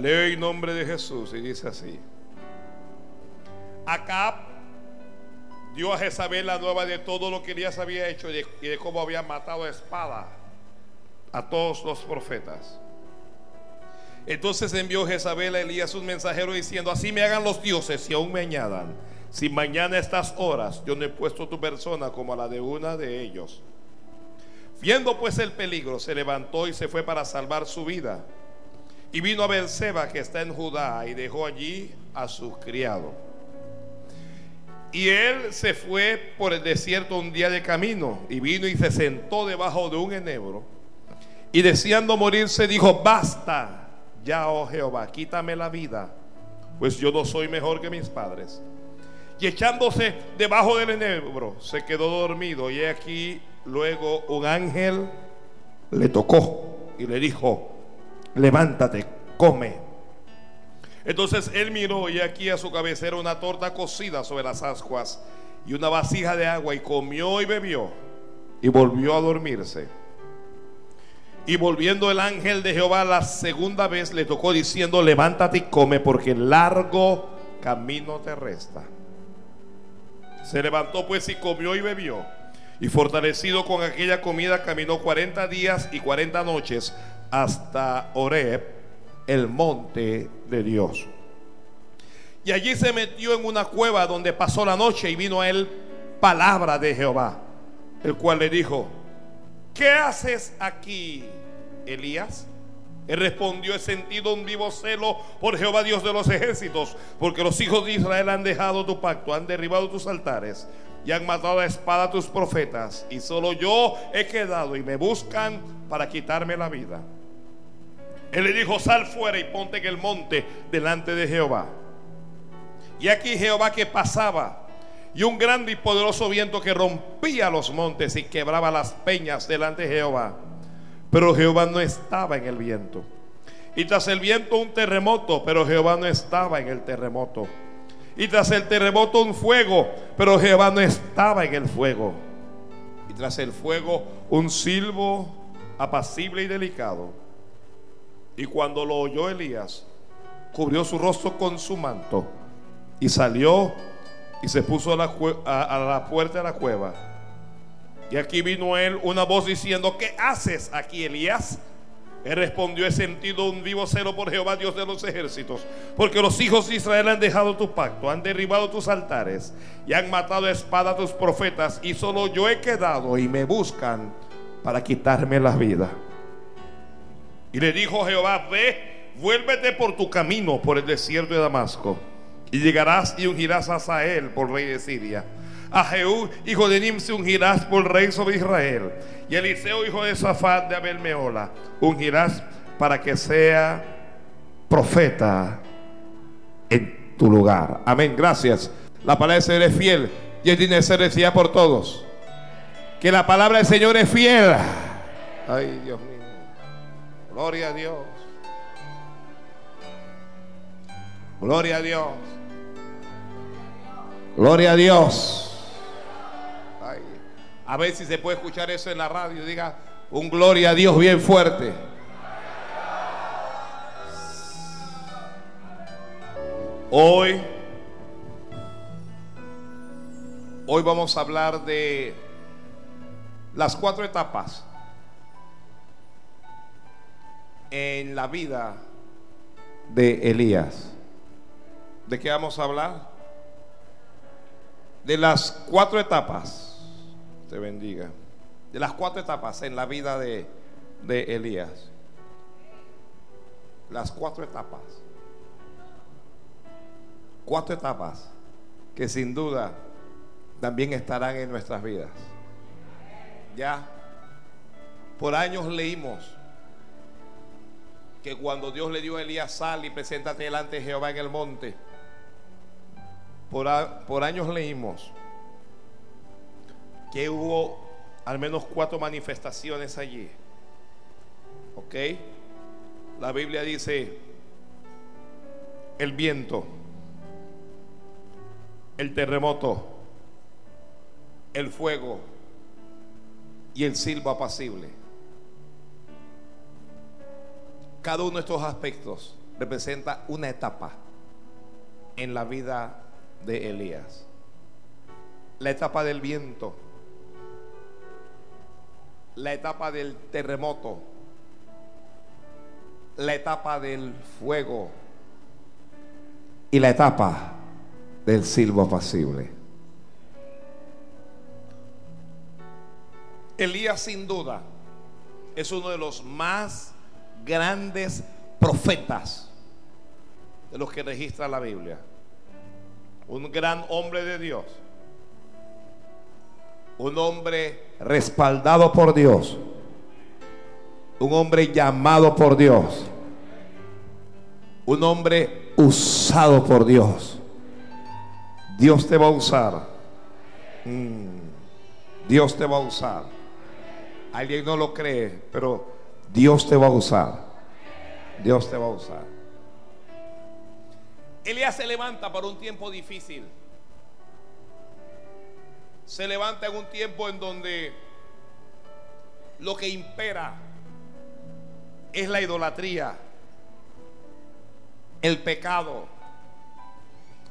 Leo en nombre de Jesús y dice así. Acá dio a Jezabel la nueva de todo lo que Elías había hecho y de, y de cómo había matado a espada a todos los profetas. Entonces envió Jezabel a Elías un mensajero diciendo, así me hagan los dioses y aún me añadan. Si mañana a estas horas yo no he puesto tu persona como a la de una de ellos. Viendo pues el peligro, se levantó y se fue para salvar su vida. Y vino a Berseba, que está en Judá, y dejó allí a su criado. Y él se fue por el desierto un día de camino, y vino y se sentó debajo de un enebro. Y deseando morirse, dijo, basta ya, oh Jehová, quítame la vida, pues yo no soy mejor que mis padres. Y echándose debajo del enebro, se quedó dormido. Y aquí luego un ángel le tocó y le dijo, levántate, come. Entonces él miró y aquí a su cabecera una torta cocida sobre las ascuas y una vasija de agua y comió y bebió y volvió a dormirse. Y volviendo el ángel de Jehová la segunda vez le tocó diciendo, levántate y come porque largo camino te resta. Se levantó pues y comió y bebió. Y fortalecido con aquella comida caminó 40 días y 40 noches hasta Oreb, el monte de Dios. Y allí se metió en una cueva donde pasó la noche y vino a él palabra de Jehová, el cual le dijo, ¿qué haces aquí, Elías? Él respondió, he sentido un vivo celo por Jehová Dios de los ejércitos, porque los hijos de Israel han dejado tu pacto, han derribado tus altares y han matado a espada a tus profetas, y solo yo he quedado y me buscan para quitarme la vida. Él le dijo, sal fuera y ponte en el monte delante de Jehová. Y aquí Jehová que pasaba, y un grande y poderoso viento que rompía los montes y quebraba las peñas delante de Jehová. Pero Jehová no estaba en el viento. Y tras el viento un terremoto, pero Jehová no estaba en el terremoto. Y tras el terremoto un fuego, pero Jehová no estaba en el fuego. Y tras el fuego un silbo apacible y delicado. Y cuando lo oyó Elías, cubrió su rostro con su manto y salió y se puso a la, a, la puerta de la cueva. Y aquí vino él una voz diciendo, ¿qué haces aquí, Elías? Él respondió, he sentido un vivo celo por Jehová, Dios de los ejércitos, porque los hijos de Israel han dejado tu pacto, han derribado tus altares y han matado a espada a tus profetas, y solo yo he quedado y me buscan para quitarme la vida. Y le dijo Jehová, ve, vuélvete por tu camino por el desierto de Damasco, y llegarás y ungirás a Sael por rey de Siria a Jehú, hijo de Nim, se ungirás por rey sobre Israel. Y Eliseo, hijo de Safat de Abel Meola, ungirás para que sea profeta en tu lugar. Amén. Gracias. La palabra del Señor es fiel y ser recibida por todos. Que la palabra del Señor es fiel. Ay, Dios mío. Gloria a Dios. Gloria a Dios. Gloria a Dios. A ver si se puede escuchar eso en la radio. Diga un gloria a Dios bien fuerte. Hoy, hoy vamos a hablar de las cuatro etapas en la vida de Elías. ¿De qué vamos a hablar? De las cuatro etapas te bendiga. De las cuatro etapas en la vida de, de Elías. Las cuatro etapas. Cuatro etapas que sin duda también estarán en nuestras vidas. Ya, por años leímos que cuando Dios le dio a Elías sal y preséntate delante de Jehová en el monte, por, por años leímos que hubo al menos cuatro manifestaciones allí. ¿Ok? La Biblia dice el viento, el terremoto, el fuego y el silbo apacible. Cada uno de estos aspectos representa una etapa en la vida de Elías. La etapa del viento, la etapa del terremoto, la etapa del fuego y la etapa del silbo apacible. Elías sin duda es uno de los más grandes profetas de los que registra la Biblia. Un gran hombre de Dios. Un hombre respaldado por Dios. Un hombre llamado por Dios. Un hombre usado por Dios. Dios te va a usar. Mm. Dios te va a usar. Alguien no lo cree, pero Dios te va a usar. Dios te va a usar. Elías se levanta para un tiempo difícil. Se levanta en un tiempo en donde lo que impera es la idolatría, el pecado,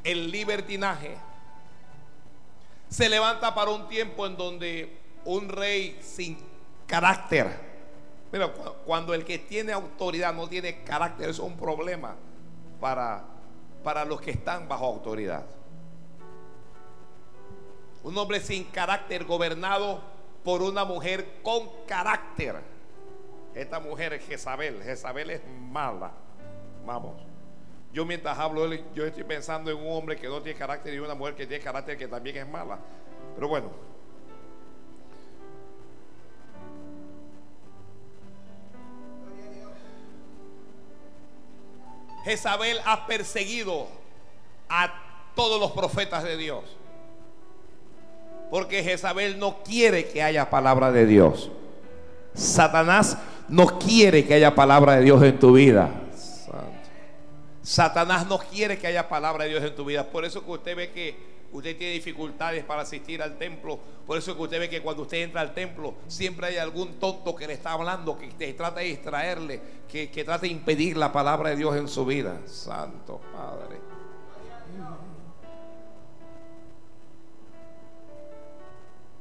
el libertinaje. Se levanta para un tiempo en donde un rey sin carácter, pero cuando el que tiene autoridad no tiene carácter, es un problema para para los que están bajo autoridad. Un hombre sin carácter gobernado por una mujer con carácter. Esta mujer es Jezabel. Jezabel es mala. Vamos. Yo mientras hablo, yo estoy pensando en un hombre que no tiene carácter y una mujer que tiene carácter que también es mala. Pero bueno. Jezabel ha perseguido a todos los profetas de Dios. Porque Jezabel no quiere que haya palabra de Dios. Satanás no quiere que haya palabra de Dios en tu vida. Satanás no quiere que haya palabra de Dios en tu vida. Por eso que usted ve que usted tiene dificultades para asistir al templo. Por eso es que usted ve que cuando usted entra al templo, siempre hay algún tonto que le está hablando, que te trata de distraerle, que, que trata de impedir la palabra de Dios en su vida. Santo Padre.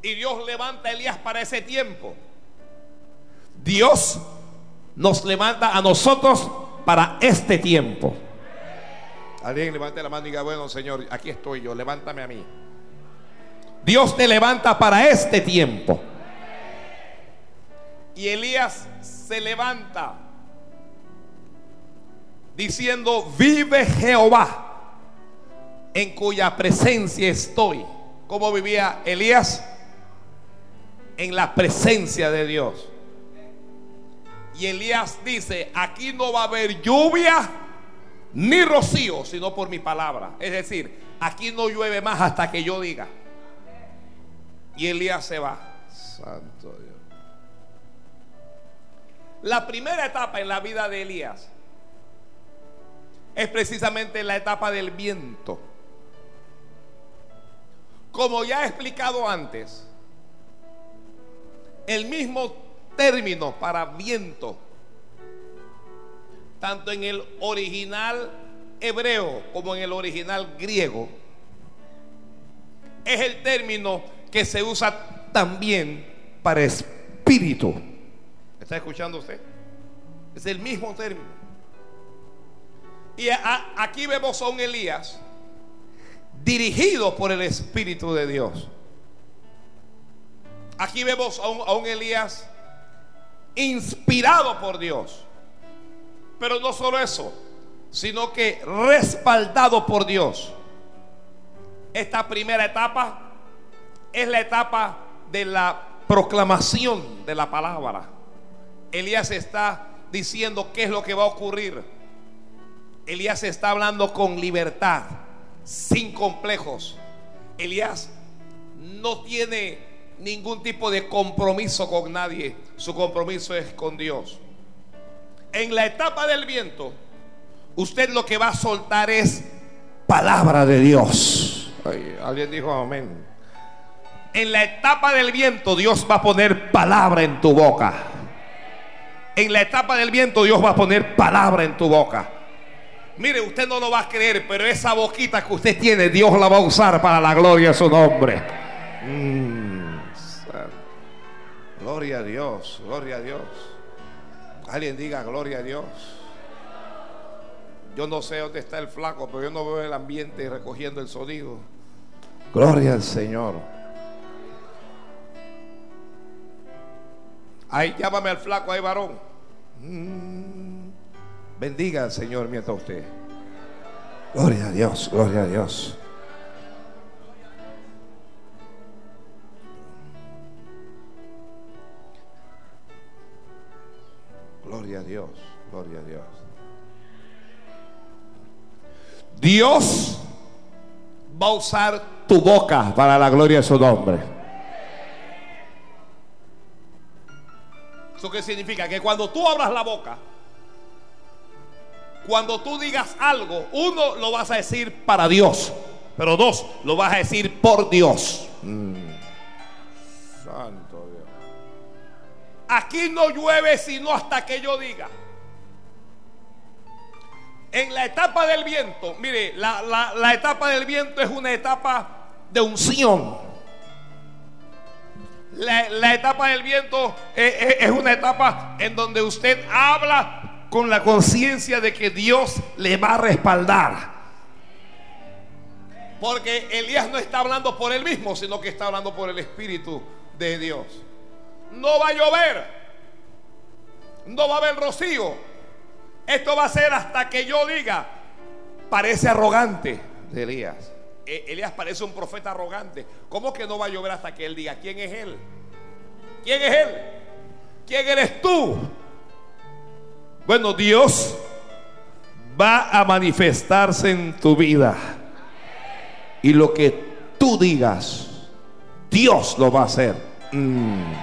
Y Dios levanta a Elías para ese tiempo. Dios nos levanta a nosotros para este tiempo. Alguien levante la mano y diga, bueno Señor, aquí estoy yo, levántame a mí. Dios te levanta para este tiempo. Y Elías se levanta diciendo, vive Jehová, en cuya presencia estoy. ¿Cómo vivía Elías? En la presencia de Dios. Y Elías dice, aquí no va a haber lluvia ni rocío, sino por mi palabra. Es decir, aquí no llueve más hasta que yo diga. Y Elías se va. Santo Dios. La primera etapa en la vida de Elías es precisamente la etapa del viento. Como ya he explicado antes, el mismo término para viento tanto en el original hebreo como en el original griego, es el término que se usa también para espíritu. ¿Está escuchando usted? Es el mismo término. Y aquí vemos a un Elías dirigido por el Espíritu de Dios. Aquí vemos a un, a un Elías inspirado por Dios. Pero no solo eso, sino que respaldado por Dios. Esta primera etapa es la etapa de la proclamación de la palabra. Elías está diciendo qué es lo que va a ocurrir. Elías está hablando con libertad, sin complejos. Elías no tiene ningún tipo de compromiso con nadie. Su compromiso es con Dios en la etapa del viento, usted lo que va a soltar es palabra de Dios. alguien dijo amén. En la etapa del viento Dios va a poner palabra en tu boca. En la etapa del viento Dios va a poner palabra en tu boca. Mire, usted no lo va a creer, pero esa boquita que usted tiene, Dios la va a usar para la gloria de su nombre. Mm, gloria a Dios, gloria a Dios. Alguien diga gloria a Dios. Yo no sé dónde está el flaco, pero yo no veo el ambiente recogiendo el sonido. Gloria al Señor. Ahí llámame al flaco, ahí varón. Mm. bendiga al Señor mientras usted. Gloria a Dios, gloria a Dios. Gloria a Dios, gloria a Dios. Dios va a usar tu boca para la gloria de su nombre. ¿Eso qué significa? Que cuando tú abras la boca, cuando tú digas algo, uno lo vas a decir para Dios, pero dos, lo vas a decir por Dios. Mm. Aquí no llueve sino hasta que yo diga. En la etapa del viento, mire, la, etapa del viento es una etapa de unción. La, la etapa del viento es, es, es una etapa en donde usted habla con la conciencia de que Dios le va a respaldar. Porque Elías no está hablando por él mismo, sino que está hablando por el Espíritu de Dios. No va a llover. No va a haber rocío esto va a ser hasta que yo diga, parece arrogante de Elías. E, Elías parece un profeta arrogante. ¿Cómo que no va a llover hasta que él diga, ¿quién es él? ¿Quién es él? ¿Quién eres tú? Bueno, Dios va a manifestarse en tu vida. Y lo que tú digas, Dios lo va a hacer. Mm.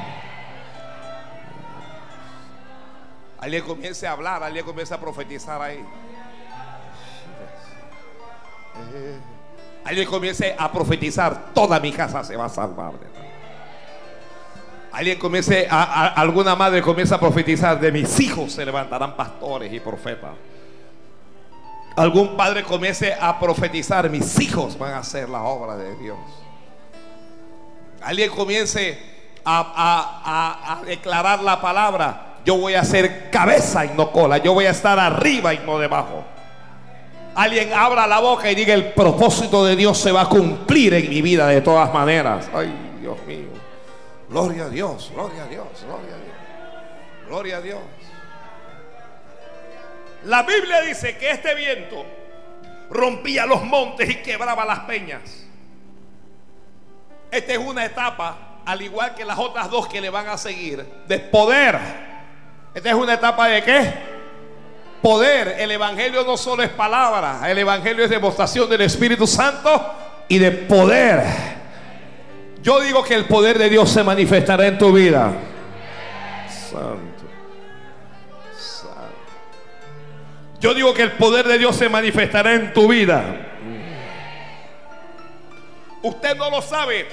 Alguien comience a hablar, alguien comience a profetizar ahí. Alguien comience a profetizar, toda mi casa se va a salvar. Alguien comience, a, alguna madre comienza a profetizar, de mis hijos se levantarán pastores y profetas. Algún padre comience a profetizar, mis hijos van a hacer la obra de Dios. Alguien comience a declarar la palabra, yo voy a ser cabeza y no cola. Yo voy a estar arriba y no debajo. Alguien abra la boca y diga el propósito de Dios se va a cumplir en mi vida de todas maneras. Ay, Dios mío. Gloria a Dios, gloria a Dios, gloria a Dios. Gloria a Dios. La Biblia dice que este viento rompía los montes y quebraba las peñas. Esta es una etapa, al igual que las otras dos que le van a seguir, de poder esta es una etapa de qué? Poder. El Evangelio no solo es palabra, el Evangelio es demostración del Espíritu Santo y de poder. Yo digo que el poder de Dios se manifestará en tu vida. Santo. Santo. Yo digo que el poder de Dios se manifestará en tu vida. Usted no lo sabe,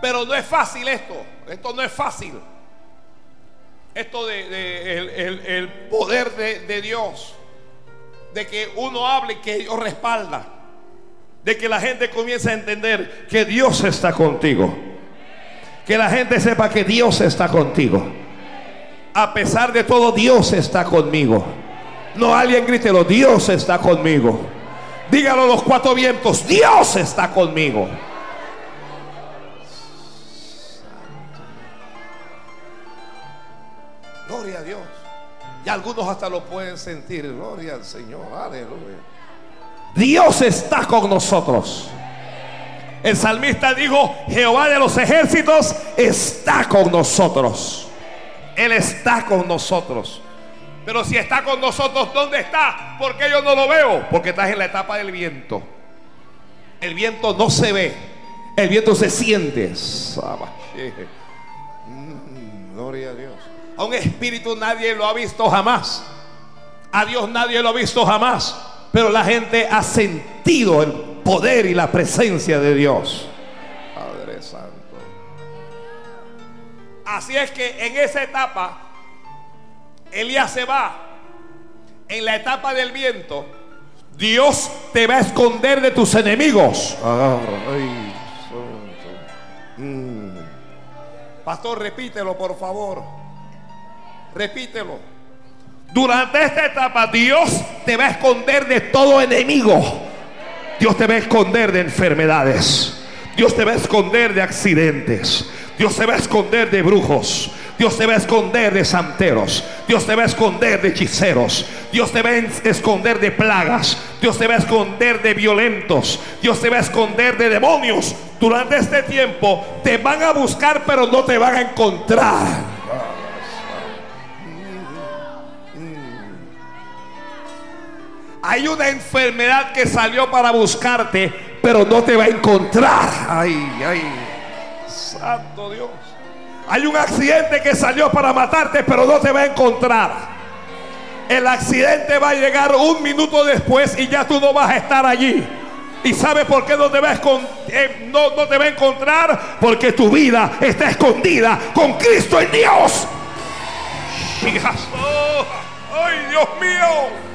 pero no es fácil esto. Esto no es fácil esto de, el, poder de, Dios, de que uno hable que Dios respalda, de que la gente comience a entender que Dios está contigo, que la gente sepa que Dios está contigo. A pesar de todo, Dios está conmigo. No alguien grítelo, Dios está conmigo. Dígalo los cuatro vientos, Dios está conmigo. Gloria a Dios. Y algunos hasta lo pueden sentir. Gloria al Señor. Aleluya. Dios está con nosotros. El salmista dijo, Jehová de los ejércitos está con nosotros. Él está con nosotros. Pero si está con nosotros, ¿dónde está? Porque yo no lo veo. Porque estás en la etapa del viento. El viento no se ve. El viento se siente. Mm, gloria a Dios. A un espíritu nadie lo ha visto jamás. A Dios nadie lo ha visto jamás. Pero la gente ha sentido el poder y la presencia de Dios. Padre Santo. Así es que en esa etapa, Elías se va. En la etapa del viento, Dios te va a esconder de tus enemigos. Ay, mm. Pastor, repítelo, por favor. Repítelo. Durante esta etapa, Dios te va a esconder de todo enemigo. Dios te va a esconder de enfermedades. Dios te va a esconder de accidentes. Dios te va a esconder de brujos. Dios te va a esconder de santeros. Dios te va a esconder de hechiceros. Dios te va a esconder de plagas. Dios te va a esconder de violentos. Dios te va a esconder de demonios. Durante este tiempo te van a buscar pero no te van a encontrar. Hay una enfermedad que salió para buscarte, pero no te va a encontrar. Ay, ay, santo Dios. Hay un accidente que salió para matarte, pero no te va a encontrar. El accidente va a llegar un minuto después y ya tú no vas a estar allí. ¿Y sabes por qué no te, va a eh, no, te va a encontrar? Porque tu vida está escondida con Cristo en Dios. ¡Ay, Dios mío!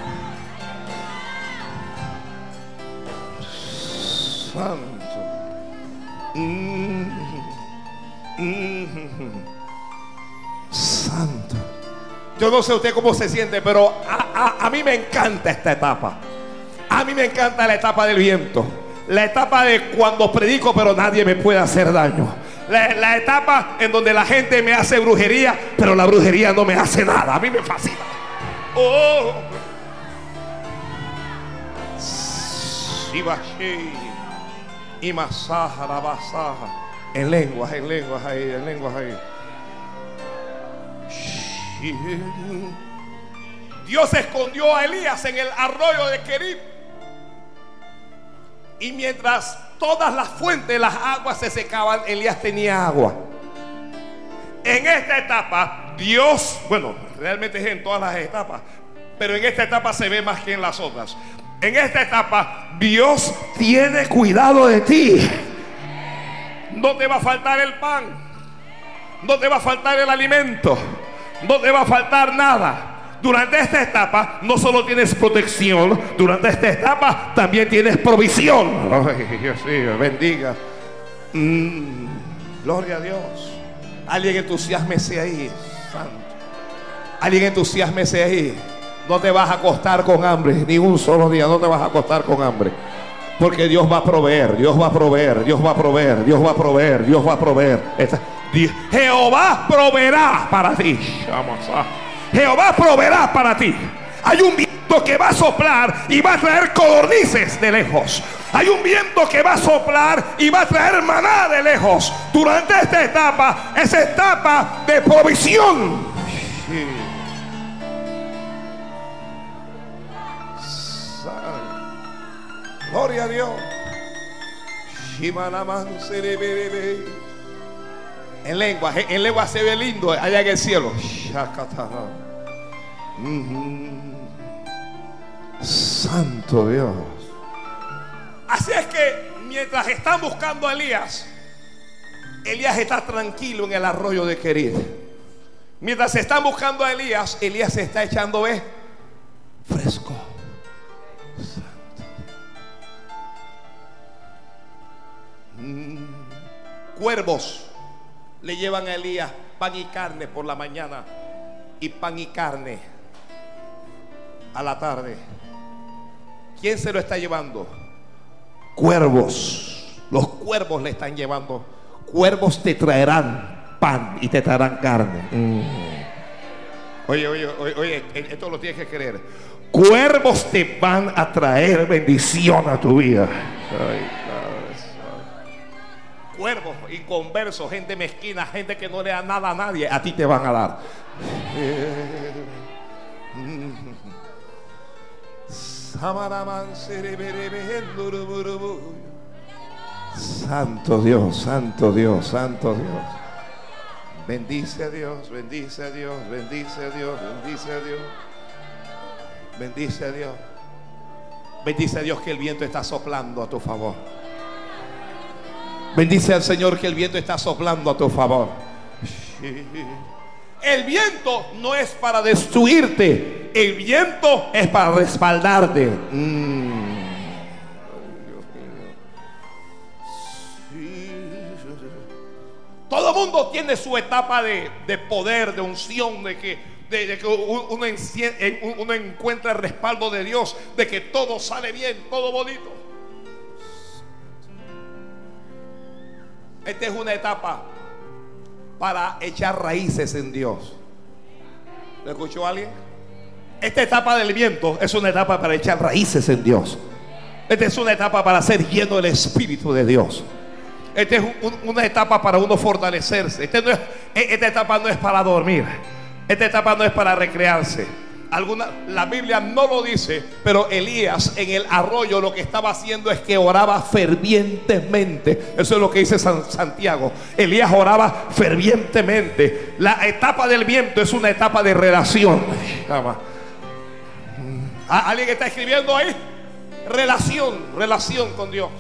Santo. Santo. Yo no sé usted cómo se siente, pero a, mí me encanta esta etapa. A mí me encanta la etapa del viento. La etapa de cuando predico, pero nadie me puede hacer daño. La, etapa en donde la gente me hace brujería, pero la brujería no me hace nada. A mí me fascina. Oh. Y masaja, la masaja. En lenguas, en lenguas ahí, en lenguas ahí. Dios escondió a Elías en el arroyo de Kerib. Y mientras todas las fuentes, las aguas se secaban, Elías tenía agua. En esta etapa, Dios, bueno, realmente es en todas las etapas, pero en esta etapa se ve más que en las otras en esta etapa, Dios tiene cuidado de ti. No te va a faltar el pan. No te va a faltar el alimento. No te va a faltar nada. Durante esta etapa no solo tienes protección, durante esta etapa también tienes provisión. Dios mío, bendiga. Mm, gloria a Dios. Alguien entusiasmese ahí, santo. Alguien entusiasmese ahí. No te vas a acostar con hambre, ni un solo día, no te vas a acostar con hambre. Porque Dios va a proveer, Dios va a proveer, Dios va a proveer, Dios va a proveer, Dios va a proveer. Jehová proveerá para ti. Jehová proveerá para ti. Hay un viento que va a soplar y va a traer codornices de lejos. Hay un viento que va a soplar y va a traer maná de lejos. Durante esta etapa, esa etapa de provisión. Gloria a Dios. En lengua, en lengua se ve lindo allá en el cielo. Santo Dios. Así es que mientras están buscando a Elías, Elías está tranquilo en el arroyo de Querid. Mientras están buscando a Elías, Elías se está echando fresco. Cuervos le llevan a Elías pan y carne por la mañana y pan y carne a la tarde. ¿Quién se lo está llevando? Cuervos. Los cuervos le están llevando. Cuervos te traerán pan y te traerán carne. Mm. Oye, oye, oye, oye, esto lo tienes que creer. Cuervos te van a traer bendición a tu vida. Ay cuervos, inconversos, gente mezquina, gente que no le da nada a nadie, a ti te van a dar. Santo Dios, Santo Dios, Santo Dios. Bendice a Dios, bendice a Dios, bendice a Dios, bendice a Dios. Bendice a Dios. Bendice a Dios que el viento está soplando a tu favor. Bendice al Señor que el viento está soplando a tu favor. El viento no es para destruirte. el viento es para respaldarte. Mm. Todo mundo tiene su etapa de, poder, de unción, de que, de, que uno, uno encuentra el respaldo de Dios, de que todo sale bien, todo bonito. Esta es una etapa para echar raíces en Dios. ¿Lo escuchó alguien? Esta etapa del viento es una etapa para echar raíces en Dios. Esta es una etapa para ser lleno del Espíritu de Dios. Esta es una etapa para uno fortalecerse. Este e, esta etapa no es para dormir. Esta etapa no es para recrearse. Alguna, la Biblia no lo dice, pero Elías en el arroyo lo que estaba haciendo es que oraba fervientemente. Eso es lo que dice Santiago. Elías oraba fervientemente. La etapa del viento es una etapa de relación. ¿Alguien está escribiendo ahí? Relación, relación con Dios.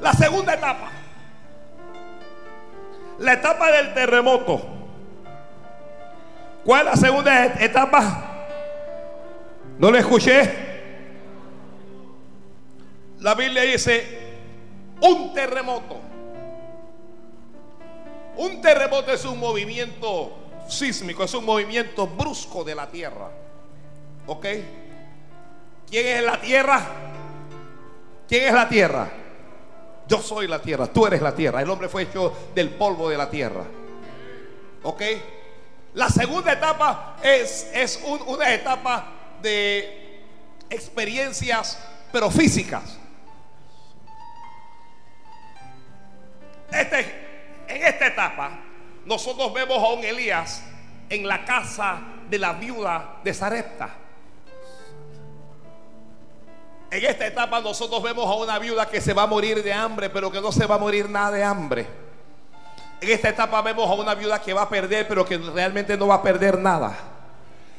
La segunda etapa. La etapa del terremoto. ¿Cuál es la segunda etapa? ¿No le escuché? La Biblia dice un terremoto. Un terremoto es un movimiento sísmico, es un movimiento brusco de la tierra. ¿Ok? ¿Quién es la tierra? ¿Quién es la tierra? Yo soy la tierra, tú eres la tierra. El hombre fue hecho del polvo de la tierra. ¿Ok? La segunda etapa es, es una etapa de experiencias, pero físicas. Este, en esta etapa, nosotros vemos a un Elías en la casa de la viuda de Sarepta. En esta etapa nosotros vemos a una viuda que se va a morir de hambre, pero que no se va a morir nada de hambre. En esta etapa vemos a una viuda que va a perder, pero que realmente no va a perder nada.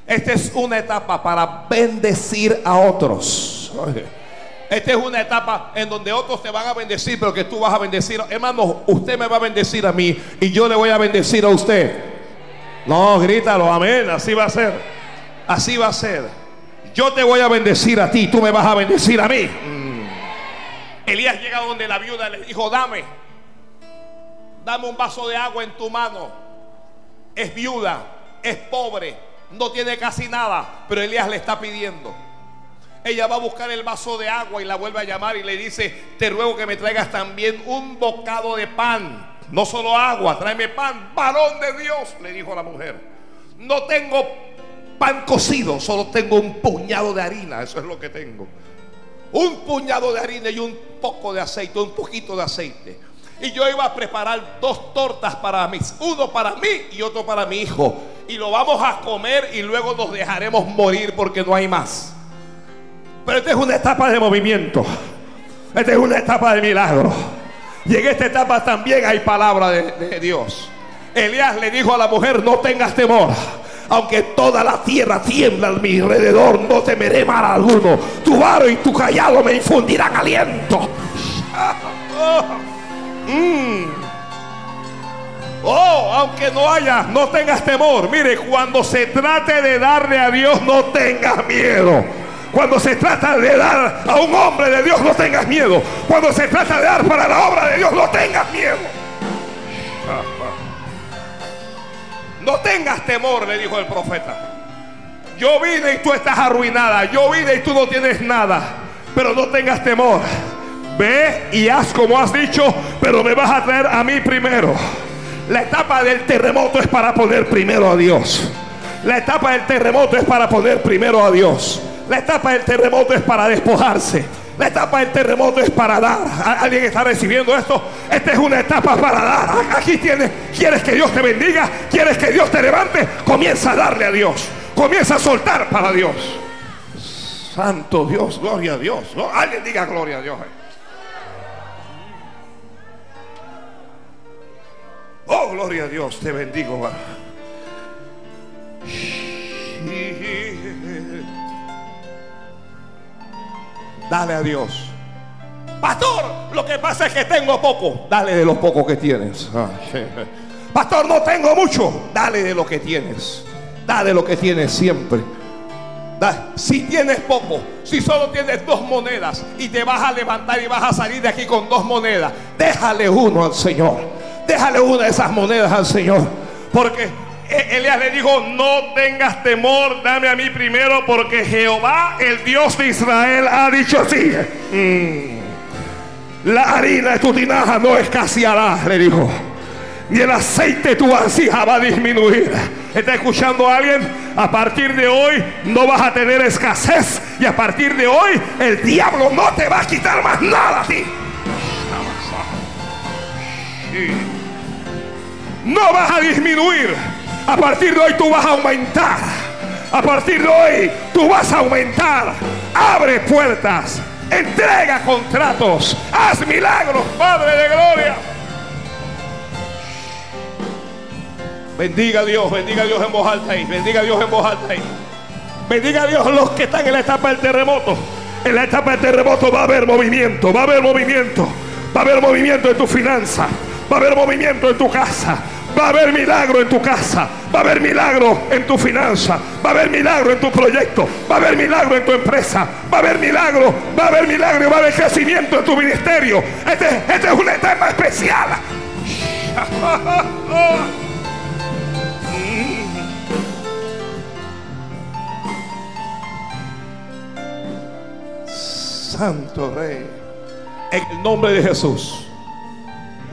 Esta es una etapa para bendecir a otros. Esta es una etapa en donde otros te van a bendecir, pero que tú vas a bendecir. Hermano, usted me va a bendecir a mí y yo le voy a bendecir a usted. No, grítalo, amén. Así va a ser. Así va a ser. Yo te voy a bendecir a ti, tú me vas a bendecir a mí. Mm. Elías llega donde la viuda le dijo, dame, dame un vaso de agua en tu mano. Es viuda, es pobre, no tiene casi nada, pero Elías le está pidiendo. Ella va a buscar el vaso de agua y la vuelve a llamar y le dice, te ruego que me traigas también un bocado de pan. No solo agua, tráeme pan. Varón de Dios, le dijo la mujer. No tengo pan cocido, solo tengo un puñado de harina. Eso es lo que tengo. Un puñado de harina y un poco de aceite, un poquito de aceite. Y yo iba a preparar dos tortas para mí, uno para mí y otro para mi hijo. Y lo vamos a comer y luego nos dejaremos morir porque no hay más. Pero esta es una etapa de movimiento. Esta es una etapa de milagro. Y en esta etapa también hay palabra de, Dios. Elías le dijo a la mujer, no tengas temor. Aunque toda la tierra tiembla a mi alrededor, no temeré mal alguno. Tu varo y tu callado me infundirán aliento. Mm. Oh, aunque no haya, no tengas temor. Mire, cuando se trate de darle a Dios, no tengas miedo. Cuando se trata de dar a un hombre de Dios, no tengas miedo. Cuando se trata de dar para la obra de Dios, no tengas miedo. No tengas temor, le dijo el profeta. Yo vine y tú estás arruinada. Yo vine y tú no tienes nada. Pero no tengas temor. Ve y haz como has dicho, pero me vas a traer a mí primero. La etapa del terremoto es para poner primero a Dios. La etapa del terremoto es para poner primero a Dios. La etapa del terremoto es para despojarse. La etapa del terremoto es para dar. ¿Alguien está recibiendo esto? Esta es una etapa para dar. Aquí tienes. ¿Quieres que Dios te bendiga? ¿Quieres que Dios te levante? Comienza a darle a Dios. Comienza a soltar para Dios. Santo Dios, gloria a Dios. Alguien diga gloria a Dios. Oh, gloria a Dios. Te bendigo. Dale a Dios. Pastor, lo que pasa es que tengo poco. Dale de lo poco que tienes. Pastor, no tengo mucho. Dale de lo que tienes. Dale lo que tienes siempre. Si tienes poco, si solo tienes dos monedas y te vas a levantar y vas a salir de aquí con dos monedas, déjale uno al Señor. Déjale una de esas monedas al Señor. Porque Elías le dijo, no tengas temor, dame a mí primero, porque Jehová, el Dios de Israel, ha dicho así. Mm. La harina de tu tinaja no escaseará, le dijo. Ni el aceite de tu vasija va a disminuir. ¿Está escuchando a alguien? A partir de hoy no vas a tener escasez. Y a partir de hoy el diablo no te va a quitar más nada a ti. No vas a disminuir. A partir de hoy tú vas a aumentar. A partir de hoy tú vas a aumentar. Abre puertas. Entrega contratos. Haz milagros, Padre de gloria. Bendiga a Dios, bendiga a Dios en voz alta ahí. Bendiga a Dios en voz alta ahí. Bendiga a Dios los que están en la etapa del terremoto. En la etapa del terremoto va a haber movimiento, va a haber movimiento. Va a haber movimiento en tu finanza. Va a haber movimiento en tu casa. Va a haber milagro en tu casa. Va a haber milagro en tu finanza. Va a haber milagro en tu proyecto. Va a haber milagro en tu empresa. Va a haber milagro. Va a haber milagro va a haber crecimiento en tu ministerio. Este, este es una etapa especial. Santo Rey. En el nombre de Jesús.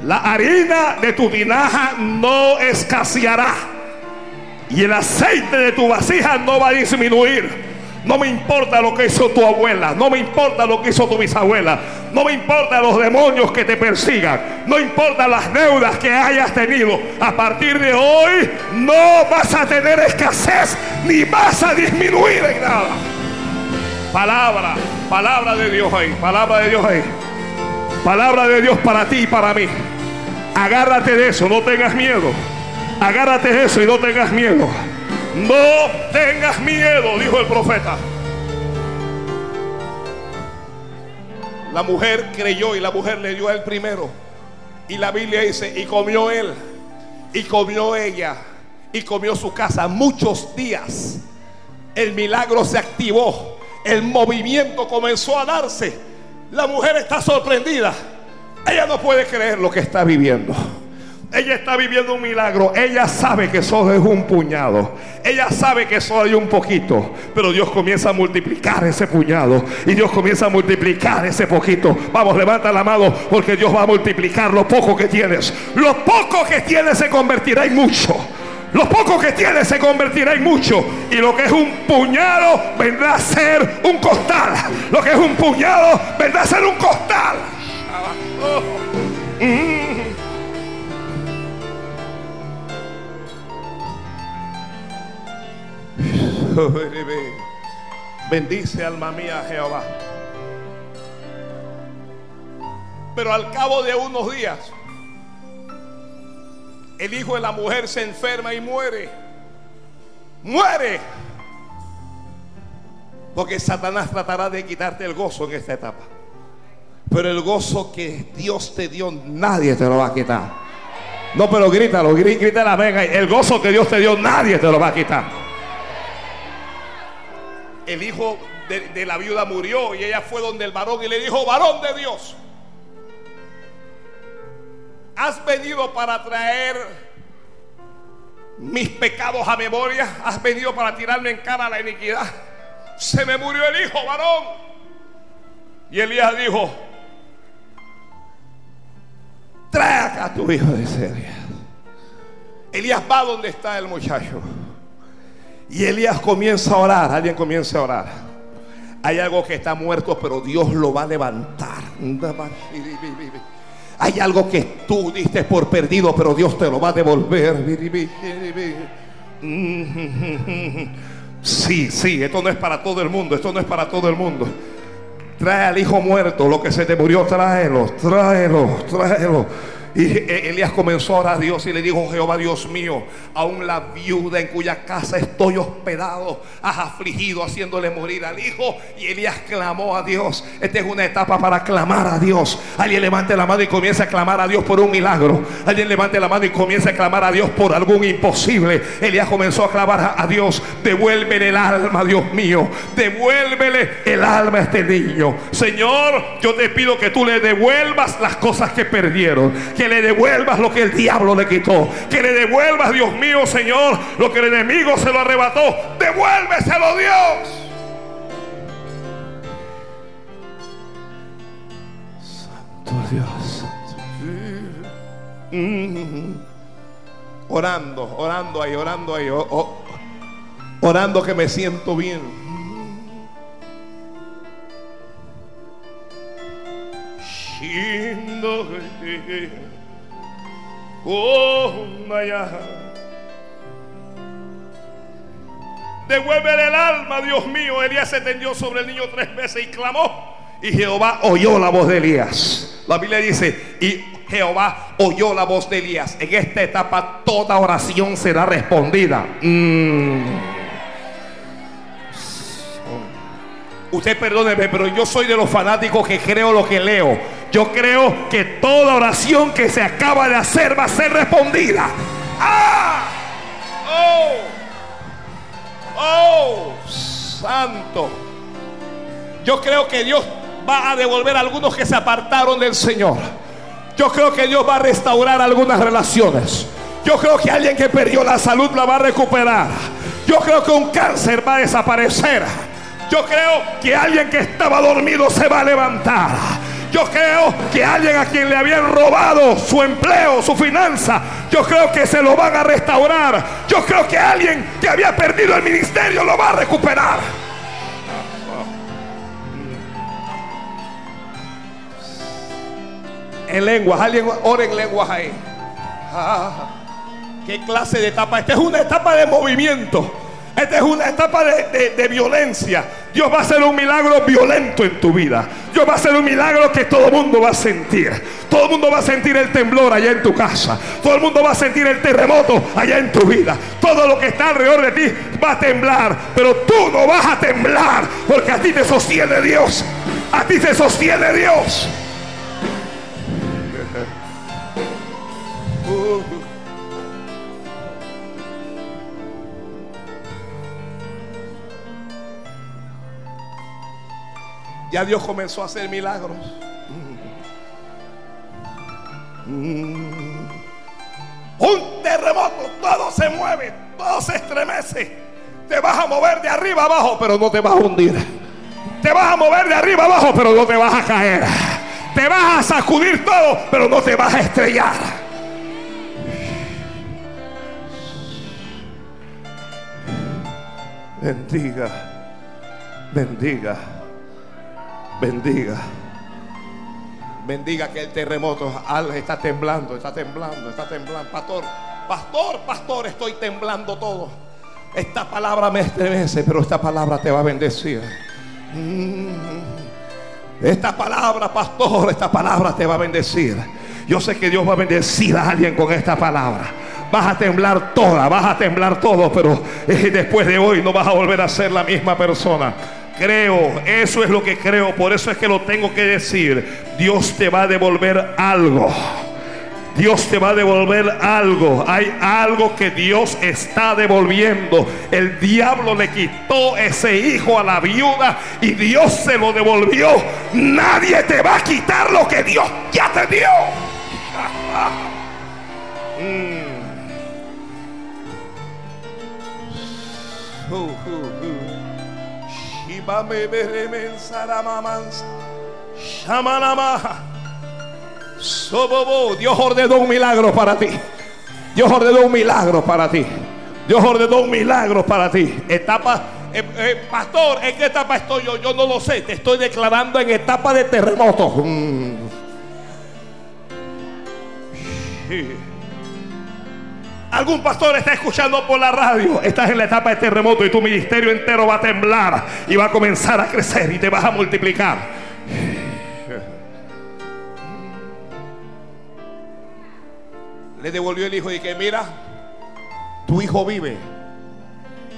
La harina de tu tinaja no escaseará. Y el aceite de tu vasija no va a disminuir. No me importa lo que hizo tu abuela. No me importa lo que hizo tu bisabuela. No me importa los demonios que te persigan. No importa las deudas que hayas tenido. A partir de hoy no vas a tener escasez ni vas a disminuir en nada. Palabra, palabra de Dios ahí. Palabra de Dios ahí. Palabra de Dios para ti y para mí. Agárrate de eso, no tengas miedo. Agárrate de eso y no tengas miedo. No tengas miedo, dijo el profeta. La mujer creyó y la mujer le dio a él primero. Y la Biblia dice, y comió él, y comió ella, y comió su casa muchos días. El milagro se activó, el movimiento comenzó a darse. La mujer está sorprendida. Ella no puede creer lo que está viviendo. Ella está viviendo un milagro. Ella sabe que solo es un puñado. Ella sabe que solo hay un poquito. Pero Dios comienza a multiplicar ese puñado. Y Dios comienza a multiplicar ese poquito. Vamos, levanta la mano porque Dios va a multiplicar lo poco que tienes. Lo poco que tienes se convertirá en mucho. Lo poco que tienes se convertirá en mucho. Y lo que es un puñado vendrá a ser un costal. Lo que es un puñado vendrá a ser un costal. Bendice alma mía Jehová. Pero al cabo de unos días, el hijo de la mujer se enferma y muere. Muere. Porque Satanás tratará de quitarte el gozo en esta etapa. Pero el gozo que Dios te dio, nadie te lo va a quitar. No, pero grítalo, grítala, venga. El gozo que Dios te dio, nadie te lo va a quitar. El hijo de, de la viuda murió y ella fue donde el varón y le dijo, varón de Dios, has venido para traer mis pecados a memoria, has venido para tirarme en cara la iniquidad. Se me murió el hijo, varón. Y Elías dijo, trae acá a tu hijo de Elías. Elías va donde está el muchacho. Y Elías comienza a orar. Alguien comienza a orar. Hay algo que está muerto, pero Dios lo va a levantar. Hay algo que tú diste por perdido, pero Dios te lo va a devolver. Sí, sí, esto no es para todo el mundo. Esto no es para todo el mundo. Trae al hijo muerto, lo que se te murió, tráelo, tráelo, tráelo. Y e- Elías comenzó a orar a Dios y le dijo, Jehová Dios mío, aún la viuda en cuya casa estoy hospedado, has afligido haciéndole morir al hijo. Y Elías clamó a Dios. Esta es una etapa para clamar a Dios. Alguien levante la mano y comienza a clamar a Dios por un milagro. Alguien levante la mano y comienza a clamar a Dios por algún imposible. Elías comenzó a clamar a- Dios. Devuélvele el alma, Dios mío. Devuélvele el alma a este niño. Señor, yo te pido que tú le devuelvas las cosas que perdieron. Le devuelvas lo que el diablo le quitó. Que le devuelvas, Dios mío, Señor, lo que el enemigo se lo arrebató. Devuélveselo, Dios. Santo Dios. Mm. Orando, orando ahí, orando ahí. o- o- orando que me siento bien. Oh, Maya. Devuélvele el alma, Dios mío. Elías se tendió sobre el niño tres veces y clamó. Y Jehová oyó la voz de Elías. La Biblia dice, y Jehová oyó la voz de Elías. En esta etapa toda oración será respondida. Mm. Usted perdóneme, pero yo soy de los fanáticos que creo lo que leo. Yo creo que toda oración que se acaba de hacer va a ser respondida. ¡Ah! ¡Oh! ¡Oh! Santo. Yo creo que Dios va a devolver a algunos que se apartaron del Señor. Yo creo que Dios va a restaurar algunas relaciones. Yo creo que alguien que perdió la salud la va a recuperar. Yo creo que un cáncer va a desaparecer. Yo creo que alguien que estaba dormido se va a levantar. Yo creo que alguien a quien le habían robado su empleo, su finanza, yo creo que se lo van a restaurar. Yo creo que alguien que había perdido el ministerio lo va a recuperar. En lenguas, alguien ora en lenguas ahí. Ah, ¿Qué clase de etapa? Esta es una etapa de movimiento. Esta es una etapa de- de violencia. Dios va a hacer un milagro violento en tu vida. Dios va a hacer un milagro que todo el mundo va a sentir. Todo el mundo va a sentir el temblor allá en tu casa. Todo el mundo va a sentir el terremoto allá en tu vida. Todo lo que está alrededor de ti va a temblar. Pero tú no vas a temblar porque a ti te sostiene Dios. A ti te sostiene Dios. Ya Dios comenzó a hacer milagros. Un terremoto, todo se mueve, todo se estremece. Te vas a mover de arriba abajo, pero no te vas a hundir. Te vas a mover de arriba abajo, pero no te vas a caer. Te vas a sacudir todo, pero no te vas a estrellar. Bendiga, bendiga, bendiga. Bendiga que el terremoto está temblando, está temblando, está temblando. Pastor, pastor, pastor, estoy temblando todo. Esta palabra me estremece, pero esta palabra te va a bendecir. Mm. Esta palabra, pastor, esta palabra te va a bendecir. Yo sé que Dios va a bendecir a alguien con esta palabra. Vas a temblar toda, vas a temblar todo, pero eh, después de hoy no vas a volver a ser la misma persona. Creo, eso es lo que creo, por eso es que lo tengo que decir. Dios te va a devolver algo. Dios te va a devolver algo. Hay algo que Dios está devolviendo. El diablo le quitó ese hijo a la viuda y Dios se lo devolvió. Nadie te va a quitar lo que Dios ya te dio. Mm. Shamanama. Sobobo. Dios ordenó un milagro para ti. Dios ordenó un milagro para ti. Dios ordenó un milagro para ti. Etapa, eh, eh, pastor, ¿en qué etapa estoy yo? Yo no lo sé. Te estoy declarando en etapa de terremoto. Mm. Sí. Algún pastor está escuchando por la radio. Estás en la etapa de terremoto y tu ministerio entero va a temblar y va a comenzar a crecer y te vas a multiplicar. le devolvió el hijo y que mira, tu hijo vive.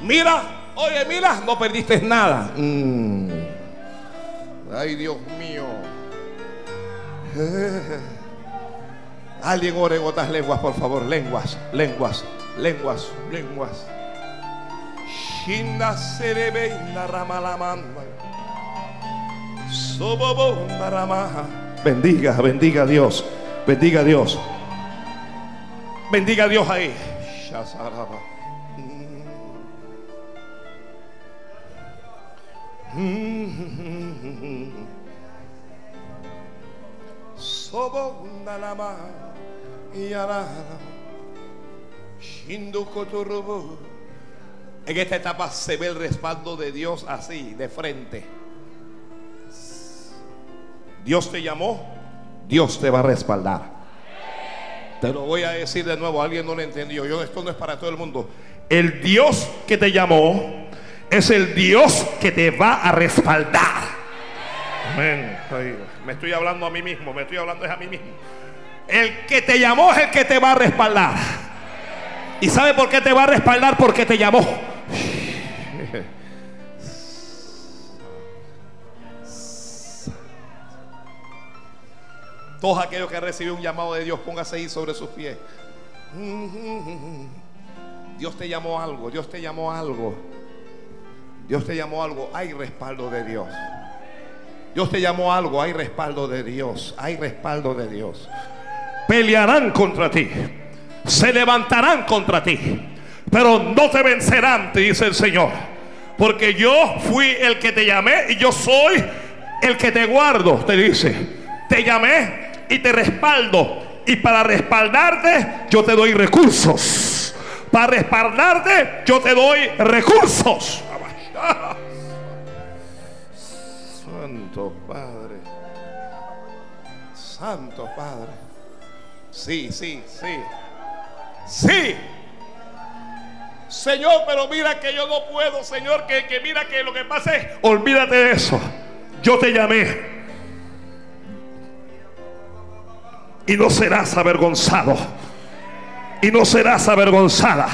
Mira, oye, mira, no perdiste nada. Mm. Ay, Dios mío. Alguien ore en otras lenguas, por favor. Lenguas, lenguas, lenguas, lenguas. Shinda serebe ramalamanda. Sobobonda ramaja. Bendiga, bendiga a Dios. Bendiga a Dios. Bendiga a Dios ahí. Shazaraba. Kotorobo. En esta etapa se ve el respaldo de Dios así, de frente. Dios te llamó, Dios te va a respaldar. Te lo voy a decir de nuevo, alguien no lo entendió. Yo esto no es para todo el mundo. El Dios que te llamó es el Dios que te va a respaldar. Me estoy hablando a mí mismo, me estoy hablando es a mí mismo. El que te llamó es el que te va a respaldar. ¿Y sabe por qué te va a respaldar? Porque te llamó. Todos aquellos que recibido un llamado de Dios, póngase ahí sobre sus pies. Dios te llamó algo, Dios te llamó algo. Dios te llamó algo, hay respaldo de Dios. Dios te llamó algo, hay respaldo de Dios, hay respaldo de Dios. Pelearán contra ti, se levantarán contra ti, pero no te vencerán, te dice el Señor. Porque yo fui el que te llamé y yo soy el que te guardo, te dice. Te llamé y te respaldo. Y para respaldarte yo te doy recursos. Para respaldarte yo te doy recursos. Santo Padre. Santo Padre. Sí, sí, sí. Sí. Señor, pero mira que yo no puedo, Señor, que, que mira que lo que pasa es, olvídate de eso. Yo te llamé. y no serás avergonzado. Y no serás avergonzada.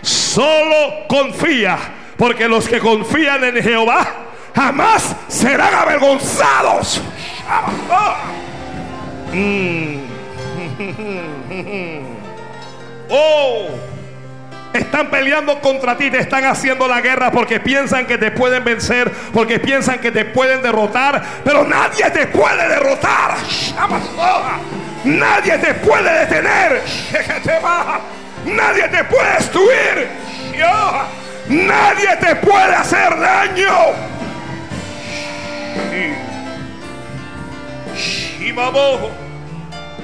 Solo confía, porque los que confían en Jehová jamás serán avergonzados. Oh, están peleando contra ti, te están haciendo la guerra porque piensan que te pueden vencer, porque piensan que te pueden derrotar, pero nadie te puede derrotar. Nadie te puede detener. Nadie te puede destruir. Nadie te puede hacer daño.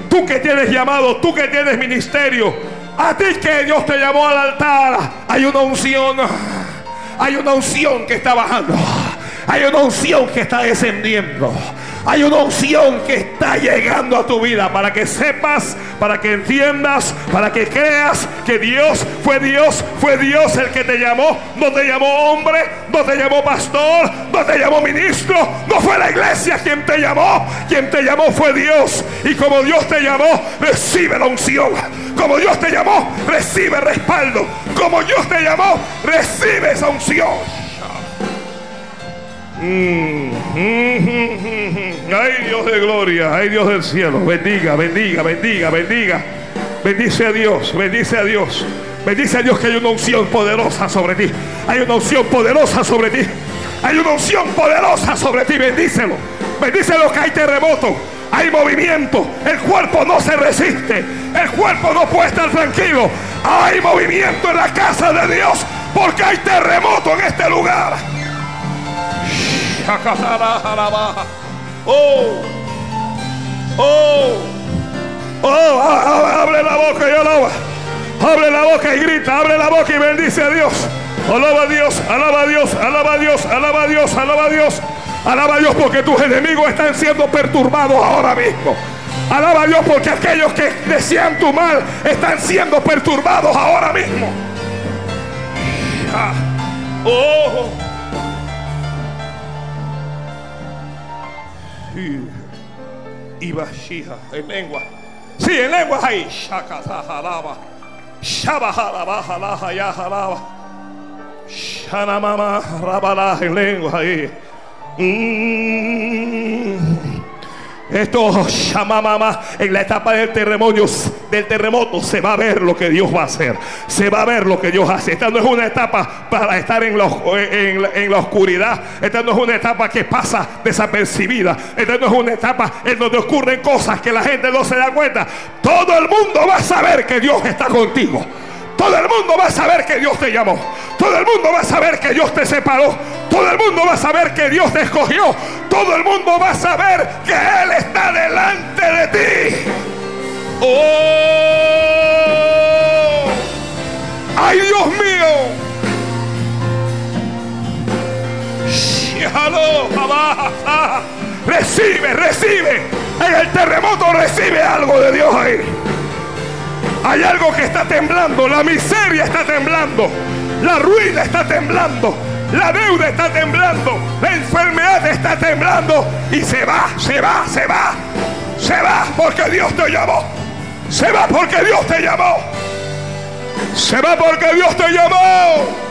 Tú que tienes llamado, tú que tienes ministerio, a ti que Dios te llamó al altar, hay una unción, hay una unción que está bajando, hay una unción que está descendiendo. Hay una unción que está llegando a tu vida para que sepas, para que entiendas, para que creas que Dios fue Dios, fue Dios el que te llamó. No te llamó hombre, no te llamó pastor, no te llamó ministro, no fue la iglesia quien te llamó. Quien te llamó fue Dios. Y como Dios te llamó, recibe la unción. Como Dios te llamó, recibe respaldo. Como Dios te llamó, recibe esa unción. Mm, ay Dios de gloria, ay Dios del cielo, bendiga, bendiga, bendiga, bendiga. Bendice a Dios, bendice a Dios. Bendice a Dios que hay una unción poderosa sobre ti. Hay una unción poderosa sobre ti. Hay una unción poderosa sobre ti. Bendícelo. Bendícelo que hay terremoto. Hay movimiento. El cuerpo no se resiste. El cuerpo no puede estar tranquilo. Hay movimiento en la casa de Dios. Porque hay terremoto en este lugar. Oh, oh, oh, abre la boca y alaba. Abre la boca y grita, abre la boca y bendice a Dios. Alaba a Dios, alaba a Dios, alaba a Dios, alaba a Dios, alaba a Dios. Alaba a Dios porque tus enemigos están siendo perturbados ahora mismo. Alaba a Dios porque aquellos que desean tu mal están siendo perturbados ahora mismo. Oh. Y en lengua. Sí, en lenguas ahí. Shakatajalaba. Shabajalaba, ya jalaba. Shanamama, rabala, en lenguas ahí. Mm. Esto mamá en la etapa del terremoto, del terremoto se va a ver lo que Dios va a hacer. Se va a ver lo que Dios hace. Esta no es una etapa para estar en la, en, la oscuridad. Esta no es una etapa que pasa desapercibida. Esta no es una etapa en donde ocurren cosas que la gente no se da cuenta. Todo el mundo va a saber que Dios está contigo. Todo el mundo va a saber que Dios te llamó. Todo el mundo va a saber que Dios te separó. Todo el mundo va a saber que Dios te escogió. Todo el mundo va a saber que Él está delante de ti. ¡Oh! ¡Ay, Dios mío! Recibe, recibe. En el terremoto recibe algo de Dios ahí. Hay algo que está temblando. La miseria está temblando. La ruina está temblando. La deuda está temblando. La enfermedad está temblando. Y se va, se va, se va. Se va porque Dios te llamó. Se va porque Dios te llamó. Se va porque Dios te llamó.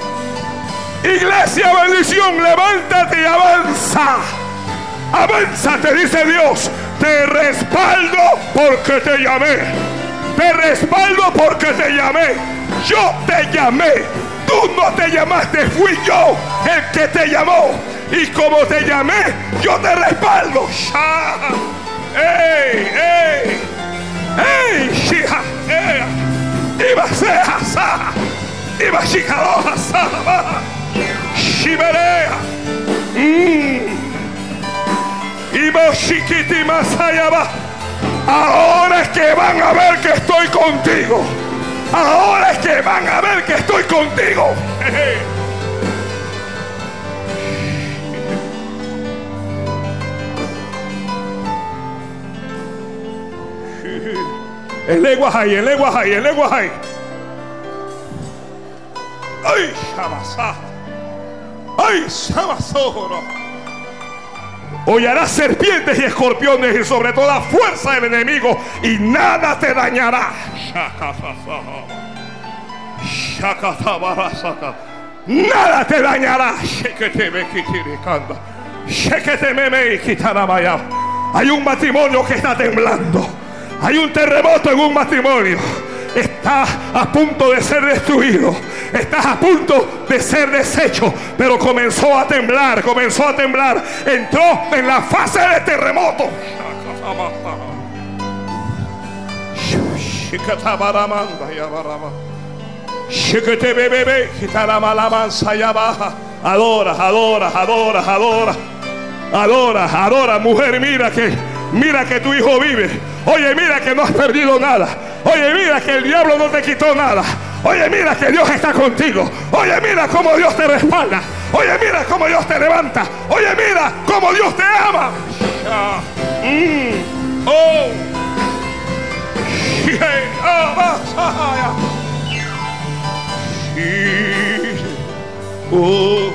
Iglesia, bendición, levántate y avanza. Avanza, te dice Dios. Te respaldo porque te llamé. Te respaldo porque te llamé. Yo te llamé. Tú no te llamaste, fui yo el que te llamó. Y como te llamé, yo te respaldo. ¡Ey! ¡Ey! ¡Ey! ¡Shija! ¡Ey! ¡Iba seja! ¡Sa! ¡Iba shikaloja! ¡Sa! ¡Shiberea! ¡Mmm! ¡Iba shikiti masayaba! Ahora es que van a ver que estoy contigo. Ahora es que van a ver que estoy contigo. En lenguas hay, en lenguas hay, en lenguas hay. Ay, Shabasá. Ay, Shabasó. Hollarás serpientes y escorpiones y sobre toda fuerza del enemigo y nada te dañará. Nada te dañará. Hay un matrimonio que está temblando. Hay un terremoto en un matrimonio. Está a punto de ser destruido estás a punto de ser deshecho, pero comenzó a temblar, comenzó a temblar, entró en la fase de terremoto. Adora, adora, adora, adora. Adora, adora, mujer, mira que mira que tu hijo vive. Oye, mira que no has perdido nada. Oye, mira que el diablo no te quitó nada. Oye, mira que Dios está contigo. Oye, mira cómo Dios te respalda. Oye, mira cómo Dios te levanta. Oye, mira cómo Dios te ama. Mm. Oh. Oh.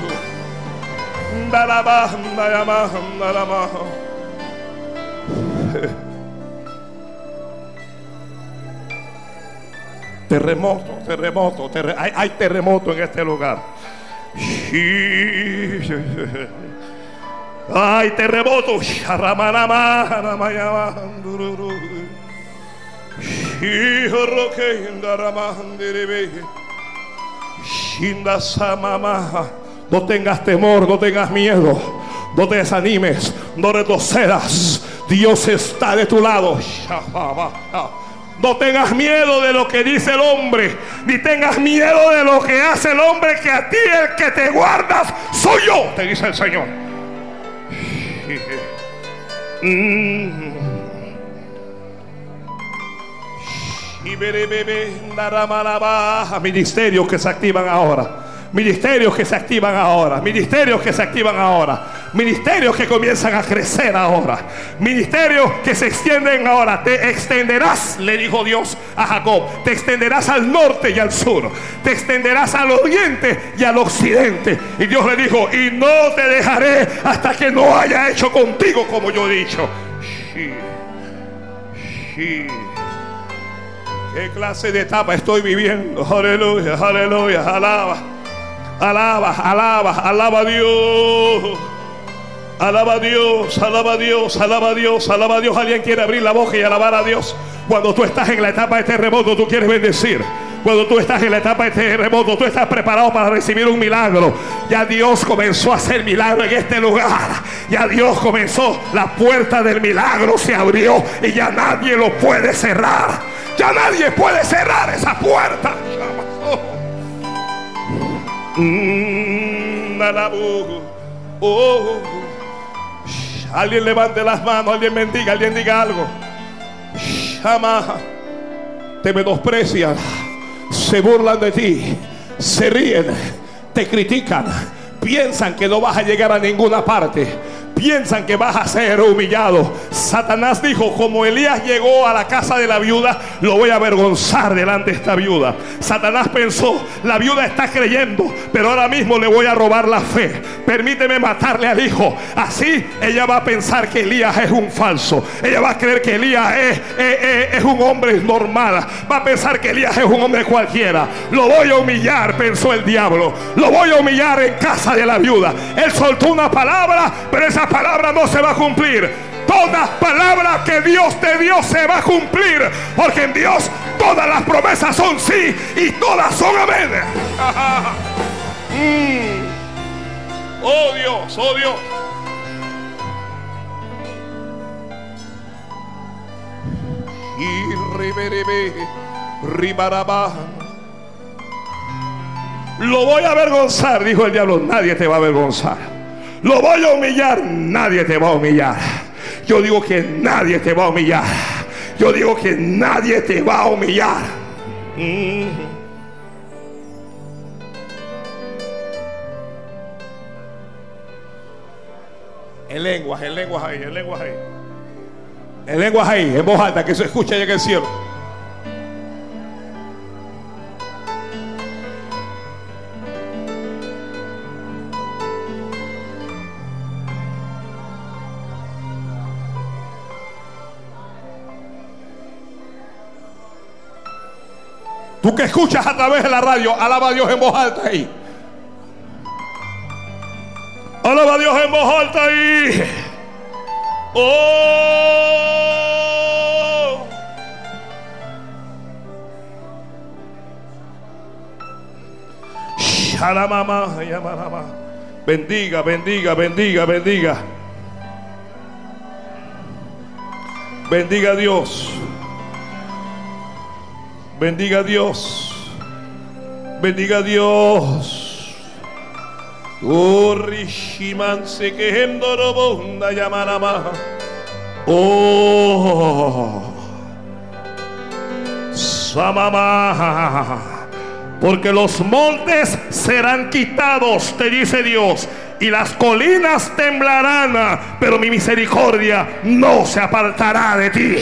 Terremoto, terremoto, hay, terremoto en este lugar. Hay terremoto. No tengas temor, no tengas miedo, no te desanimes, no retrocedas. Dios está de tu lado. No tengas miedo de lo que dice el hombre, ni tengas miedo de lo que hace el hombre, que a ti el que te guardas soy yo, te dice el Señor. Bebé, ministerios que se activan ahora. Ministerios que se activan ahora. Ministerios que se activan ahora. Ministerios que comienzan a crecer ahora. Ministerios que se extienden ahora. Te extenderás, le dijo Dios a Jacob. Te extenderás al norte y al sur. Te extenderás al oriente y al occidente. Y Dios le dijo, y no te dejaré hasta que no haya hecho contigo como yo he dicho. ¿Qué clase de etapa estoy viviendo? Aleluya, aleluya, alaba. Alaba, alaba, alaba a Dios. Alaba a Dios, alaba a Dios, alaba a Dios, alaba a Dios. Alguien quiere abrir la boca y alabar a Dios. Cuando tú estás en la etapa de terremoto, tú quieres bendecir. Cuando tú estás en la etapa de terremoto, tú estás preparado para recibir un milagro. Ya Dios comenzó a hacer milagro en este lugar. Ya Dios comenzó. La puerta del milagro se abrió y ya nadie lo puede cerrar. Ya nadie puede cerrar esa puerta. Mm, oh. Alguien levante las manos, alguien bendiga, alguien diga algo. Llama, te menosprecian se burlan de ti, se ríen, te critican, piensan que no vas a llegar a ninguna parte piensan que vas a ser humillado. Satanás dijo, como Elías llegó a la casa de la viuda, lo voy a avergonzar delante de esta viuda. Satanás pensó, la viuda está creyendo, pero ahora mismo le voy a robar la fe. Permíteme matarle al hijo. Así ella va a pensar que Elías es un falso. Ella va a creer que Elías es, es un hombre normal. Va a pensar que Elías es un hombre cualquiera. Lo voy a humillar, pensó el diablo. Lo voy a humillar en casa de la viuda. Él soltó una palabra, pero esa palabra no se va a cumplir. Toda palabra que Dios te dio se va a cumplir. Porque en Dios todas las promesas son sí y todas son amén. Mm. Oh Dios, oh Dios. Y Lo voy a avergonzar, dijo el diablo. Nadie te va a avergonzar. Lo voy a humillar, nadie te va a humillar. Yo digo que nadie te va a humillar. Yo digo que nadie te va a humillar. Mm. En lenguas, en lenguas ahí, en lenguas ahí. En lenguas ahí, en voz alta, que se escuche allá en el cielo. Escuchas a través de la radio, alaba a Dios en voz alta ahí. Alaba a Dios en voz alta ahí. Oh. Bendiga, bendiga, bendiga, bendiga. Bendiga a Dios. Bendiga a Dios. Bendiga a Dios. Oh. Oh, Samama. Porque los montes serán quitados, te dice Dios, y las colinas temblarán, pero mi misericordia no se apartará de ti.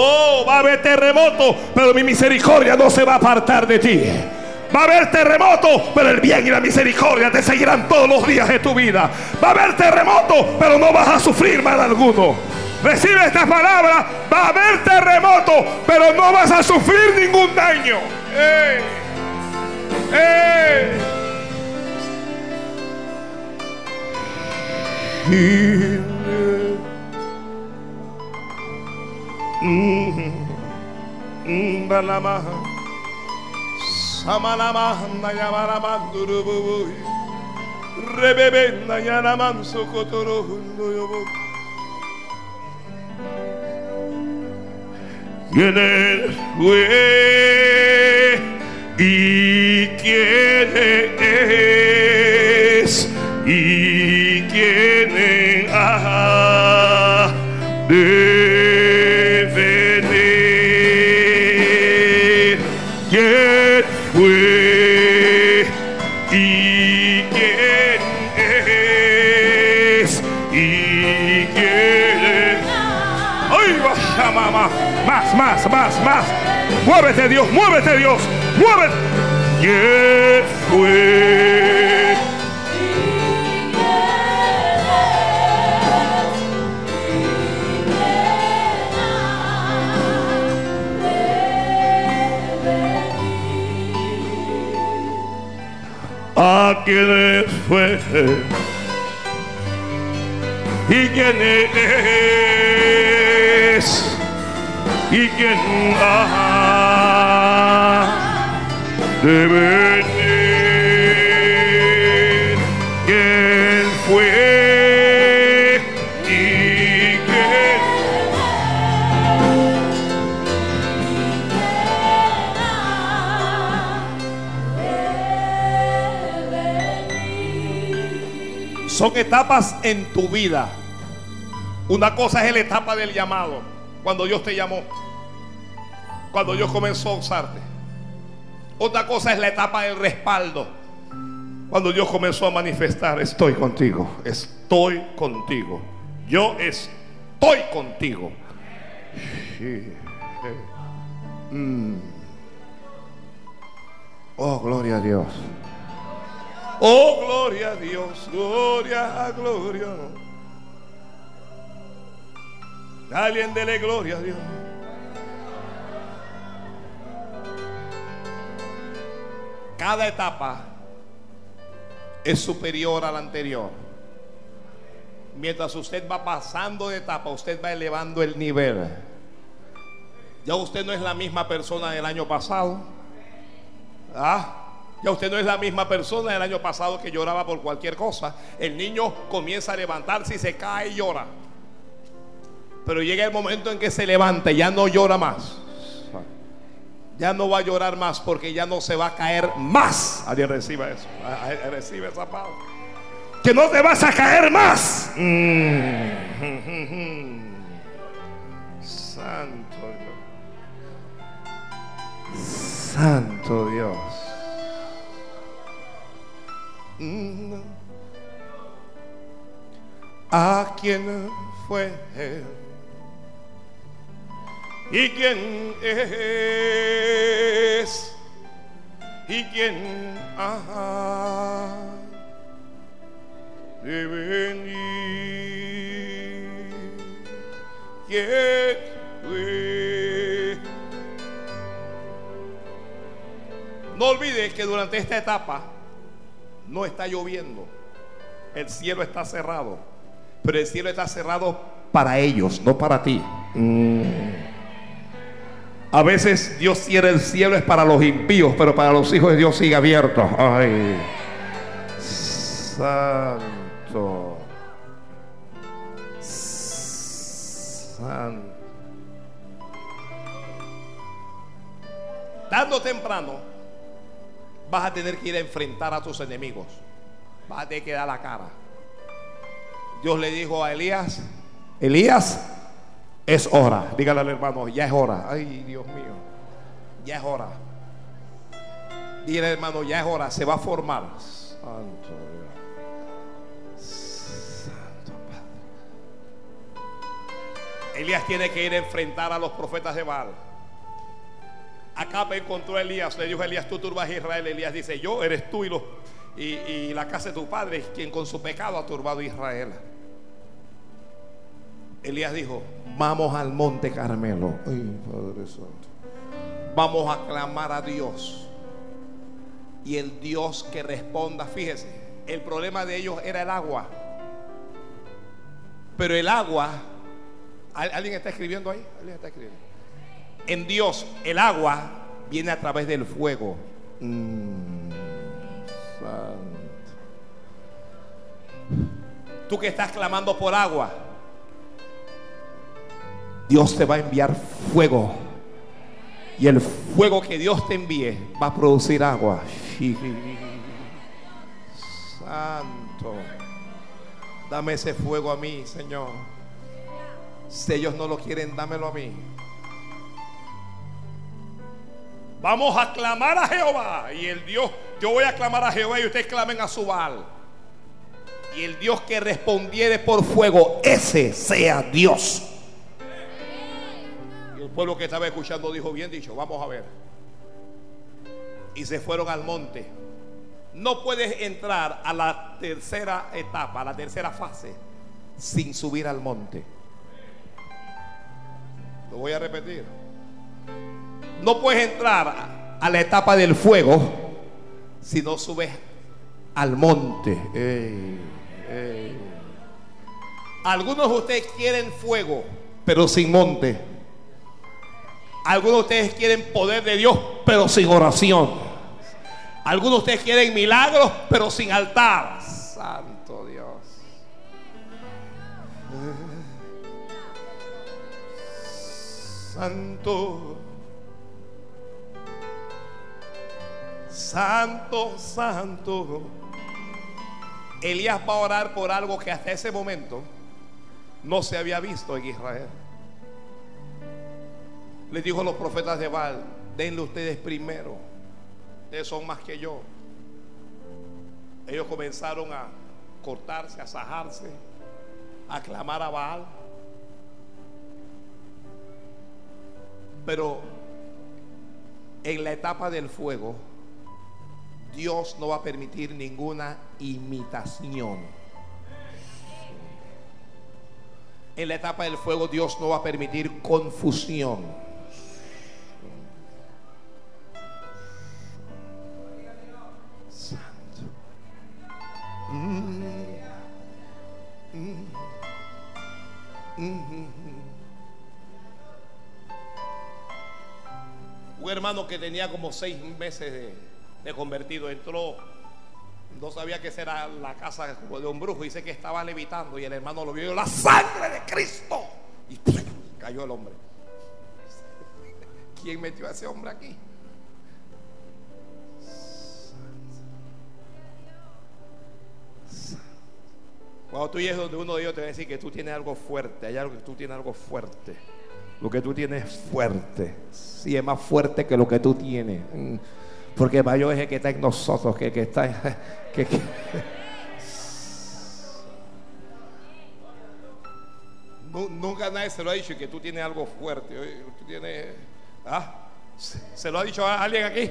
Oh, va a haber terremoto, pero mi misericordia no se va a apartar de ti. Va a haber terremoto, pero el bien y la misericordia te seguirán todos los días de tu vida. Va a haber terremoto, pero no vas a sufrir mal alguno. Recibe esta palabra. Va a haber terremoto, pero no vas a sufrir ningún daño. ¡Ey! Balamaha Samanamanda Yamaramandurubu Rebebenda Yanaman Sokotoro Hundoyobo ¿Quién fue y quién es y quién ha de Más, más, más, más. Muévete Dios, muévete Dios. Muévete. Yeshua. a quienes fue y quién eres y quién ha de venir. ¿Quién fue y quién? Son etapas en tu vida. Una cosa es la etapa del llamado, cuando Dios te llamó, cuando Dios comenzó a usarte. Otra cosa es la etapa del respaldo, cuando Dios comenzó a manifestar, estoy contigo, estoy contigo, yo estoy contigo. Mm. Oh, gloria a Dios. Oh, gloria a Dios, gloria a gloria. Alguien dele gloria a Dios. Cada etapa es superior a la anterior. Mientras usted va pasando de etapa, usted va elevando el nivel. Ya usted no es la misma persona del año pasado. ¿Ah? Ya usted no es la misma persona del año pasado que lloraba por cualquier cosa. El niño comienza a levantarse y se cae y llora. Pero llega el momento en que se levanta y ya no llora más. Ya no va a llorar más porque ya no se va a caer más. Alguien reciba eso. Recibe esa palabra. Que no te vas a caer más. Mm. Santo Dios. Santo Dios. Mm. ¿A quién fue él? ¿Y quién es? ¿Y quién ha de venir? No olvides que durante esta etapa no está lloviendo. El cielo está cerrado. Pero el cielo está cerrado para ellos, no para ti. Mm. A veces Dios cierra el cielo es para los impíos, pero para los hijos de Dios sigue abierto. Ay, santo. Santo. Tarde temprano vas a tener que ir a enfrentar a tus enemigos. Vas a tener que dar la cara. Dios le dijo a Elías, Elías, es hora. Dígale al hermano, ya es hora. Ay, Dios mío. Ya es hora. Dígale hermano, ya es hora. Se va a formar. Santo Dios. Santo Padre. Elías tiene que ir a enfrentar a los profetas de Baal. Acá encontró a Elías. Le dijo a Elías, tú turbas a Israel. Elías dice, yo eres tú y, y, y la casa de tu padre, quien con su pecado ha turbado a Israel. Elías dijo, vamos al monte Carmelo. Ay, Padre Santo. Vamos a clamar a Dios. Y el Dios que responda, fíjese, el problema de ellos era el agua. Pero el agua, ¿alguien está escribiendo ahí? ¿Alguien está escribiendo? En Dios, el agua viene a través del fuego. Mm, Tú que estás clamando por agua, Dios te va a enviar fuego. Y el fuego que Dios te envíe va a producir agua. Santo. Dame ese fuego a mí, Señor. Si ellos no lo quieren, dámelo a mí. Vamos a clamar a Jehová. Y el Dios, yo voy a clamar a Jehová y ustedes clamen a su Baal. Y el Dios que respondiere por fuego, ese sea Dios pueblo que estaba escuchando dijo, bien dicho, vamos a ver. Y se fueron al monte. No puedes entrar a la tercera etapa, a la tercera fase, sin subir al monte. Lo voy a repetir. No puedes entrar a la etapa del fuego si no subes al monte. Algunos de ustedes quieren fuego, pero sin monte. Algunos de ustedes quieren poder de Dios, pero sin oración. Algunos de ustedes quieren milagros, pero sin altar. Santo Dios. Santo. Santo, santo. Elías va a orar por algo que hasta ese momento no se había visto en Israel. Le dijo a los profetas de Baal, denle ustedes primero. Ustedes son más que yo. Ellos comenzaron a cortarse, a sajarse, a clamar a Baal. Pero en la etapa del fuego, Dios no va a permitir ninguna imitación. En la etapa del fuego, Dios no va a permitir confusión. Un hermano que tenía como seis meses de, convertido entró, no sabía que era la casa de un brujo, dice que estaba levitando y el hermano lo vio, la sangre de Cristo. Y cayó el hombre. ¿Quién metió a ese hombre aquí? Cuando tú llegues donde uno de ellos te va a decir que tú tienes algo fuerte, hay algo que tú tienes algo fuerte. Lo que tú tienes es fuerte. Sí, es más fuerte que lo que tú tienes. Mm. Porque mayor es el que está en nosotros, que, que está. Que, Nunca nadie se lo ha dicho que tú tienes algo fuerte. Tú tienes. ¿ah? ¿Se lo ha dicho a alguien aquí?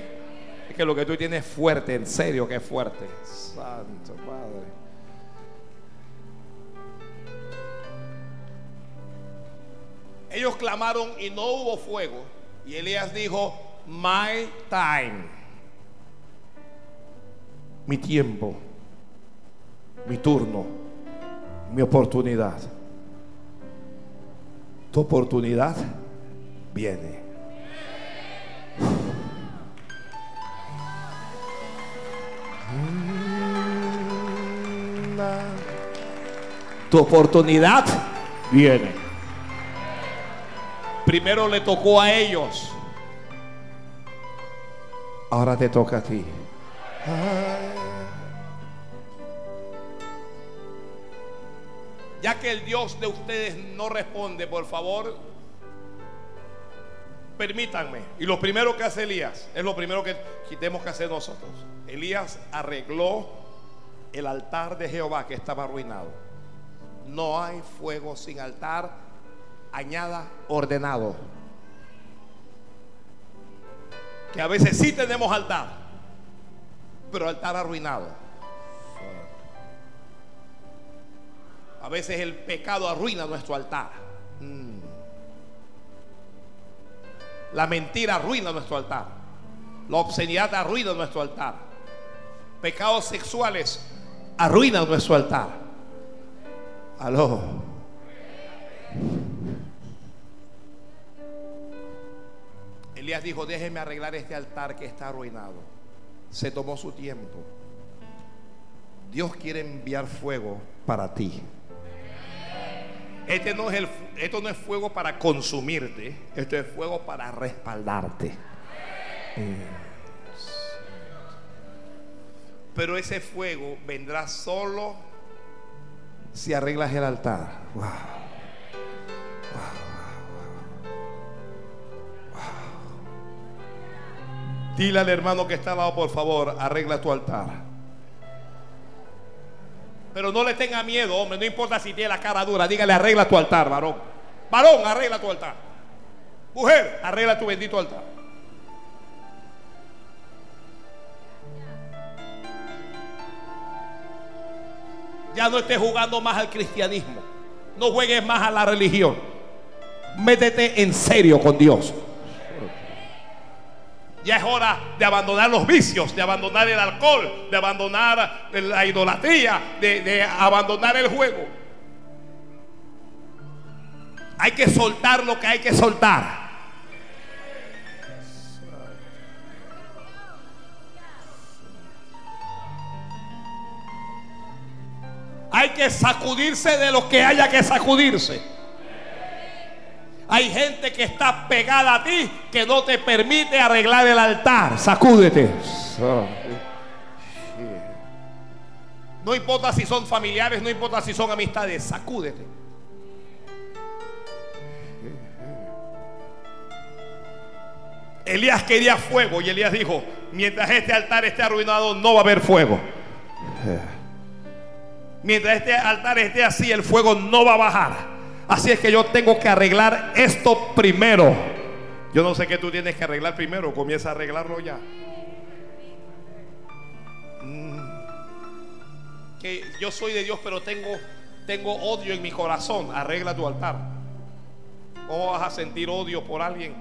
Es que lo que tú tienes es fuerte, en serio que es fuerte. Santo Padre. Ellos clamaron y no hubo fuego. Y Elías dijo, my time. Mi tiempo, mi turno, mi oportunidad. Tu oportunidad viene. Tu oportunidad viene. Primero le tocó a ellos. Ahora te toca a ti. Ya que el Dios de ustedes no responde, por favor, permítanme. Y lo primero que hace Elías es lo primero que tenemos que hacer nosotros. Elías arregló el altar de Jehová que estaba arruinado. No hay fuego sin altar añada ordenado. Que a veces sí tenemos altar, pero altar arruinado. A veces el pecado arruina nuestro altar. Mm. La mentira arruina nuestro altar. La obscenidad arruina nuestro altar. Pecados sexuales arruinan nuestro altar. Aló. Elías dijo, déjeme arreglar este altar que está arruinado. Se tomó su tiempo. Dios quiere enviar fuego para ti. Este no es el, esto no es fuego para consumirte, esto es fuego para respaldarte. Pero ese fuego vendrá solo si arreglas el altar. Dile al hermano que está al lado, por favor, arregla tu altar. Pero no le tenga miedo, hombre, no importa si tiene la cara dura, dígale, arregla tu altar, varón. Varón, arregla tu altar. Mujer, arregla tu bendito altar. Ya no estés jugando más al cristianismo. No juegues más a la religión. Métete en serio con Dios. Ya es hora de abandonar los vicios, de abandonar el alcohol, de abandonar la idolatría, de, de abandonar el juego. Hay que soltar lo que hay que soltar. Hay que sacudirse de lo que haya que sacudirse. Hay gente que está pegada a ti que no te permite arreglar el altar. Sacúdete. No importa si son familiares, no importa si son amistades, sacúdete. Elías quería fuego y Elías dijo, mientras este altar esté arruinado, no va a haber fuego. Mientras este altar esté así, el fuego no va a bajar. Así es que yo tengo que arreglar esto primero. Yo no sé qué tú tienes que arreglar primero. Comienza a arreglarlo ya. Mm. Que yo soy de Dios, pero tengo, tengo odio en mi corazón. Arregla tu altar. ¿Cómo vas a sentir odio por alguien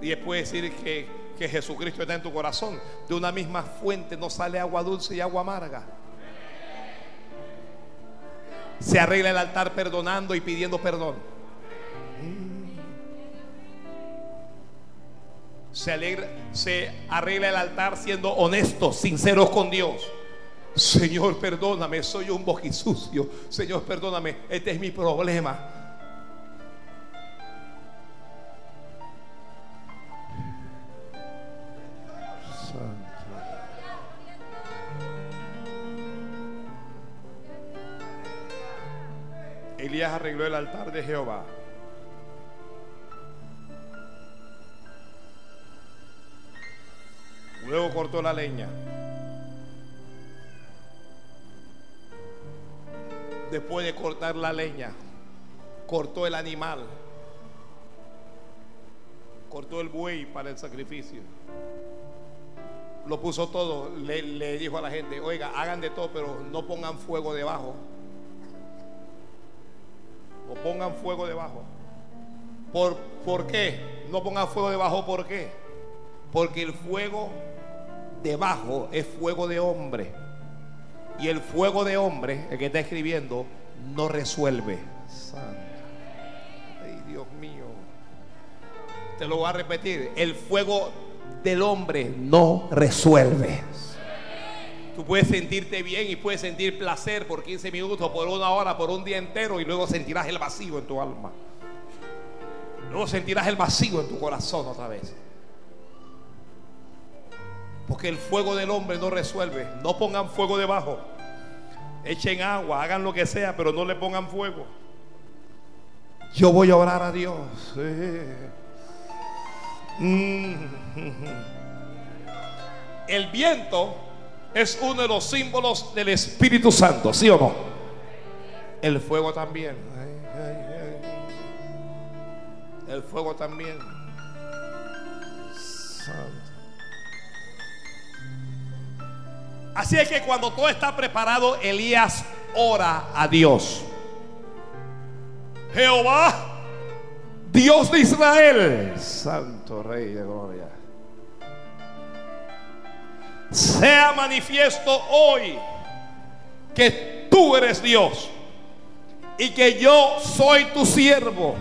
y después decir que, que Jesucristo está en tu corazón? De una misma fuente no sale agua dulce y agua amarga. Se arregla el altar perdonando y pidiendo perdón. Se, alegra, se arregla el altar siendo honestos, sinceros con Dios. Señor, perdóname, soy un bojisucio. Señor, perdóname, este es mi problema. Elías arregló el altar de Jehová. Luego cortó la leña. Después de cortar la leña, cortó el animal. Cortó el buey para el sacrificio. Lo puso todo. Le, le dijo a la gente, oiga, hagan de todo, pero no pongan fuego debajo pongan fuego debajo. ¿Por, ¿Por qué? No pongan fuego debajo, ¿por qué? Porque el fuego debajo es fuego de hombre. Y el fuego de hombre, el que está escribiendo, no resuelve. Ay, Dios mío. Te lo voy a repetir. El fuego del hombre no resuelve. Puedes sentirte bien y puedes sentir placer por 15 minutos, por una hora, por un día entero y luego sentirás el vacío en tu alma. Luego sentirás el vacío en tu corazón otra vez. Porque el fuego del hombre no resuelve. No pongan fuego debajo. Echen agua, hagan lo que sea, pero no le pongan fuego. Yo voy a orar a Dios. Mm. El viento es uno de los símbolos del Espíritu Santo, ¿sí o no? El fuego también. El fuego también. Así es que cuando todo está preparado, Elías ora a Dios. Jehová, Dios de Israel, Santo Rey de Gloria sea manifiesto hoy que tú eres Dios y que yo soy tu siervo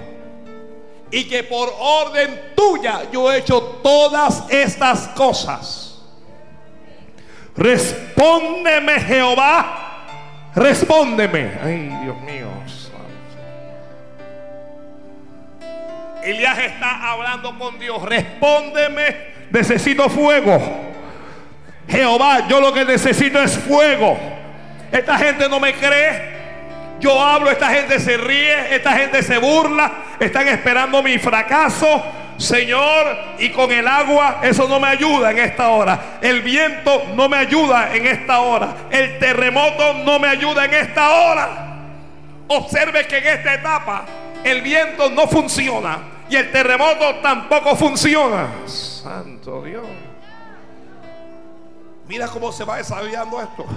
y que por orden tuya yo he hecho todas estas cosas. Respóndeme Jehová, respóndeme. Ay, Dios mío. Elías está hablando con Dios. Respóndeme, necesito fuego. Jehová, yo lo que necesito es fuego. Esta gente no me cree. Yo hablo, esta gente se ríe, esta gente se burla, están esperando mi fracaso. Señor, y con el agua eso no me ayuda en esta hora. El viento no me ayuda en esta hora. El terremoto no me ayuda en esta hora. Observe que en esta etapa el viento no funciona y el terremoto tampoco funciona. Santo Dios. Mira cómo se va desarrollando esto.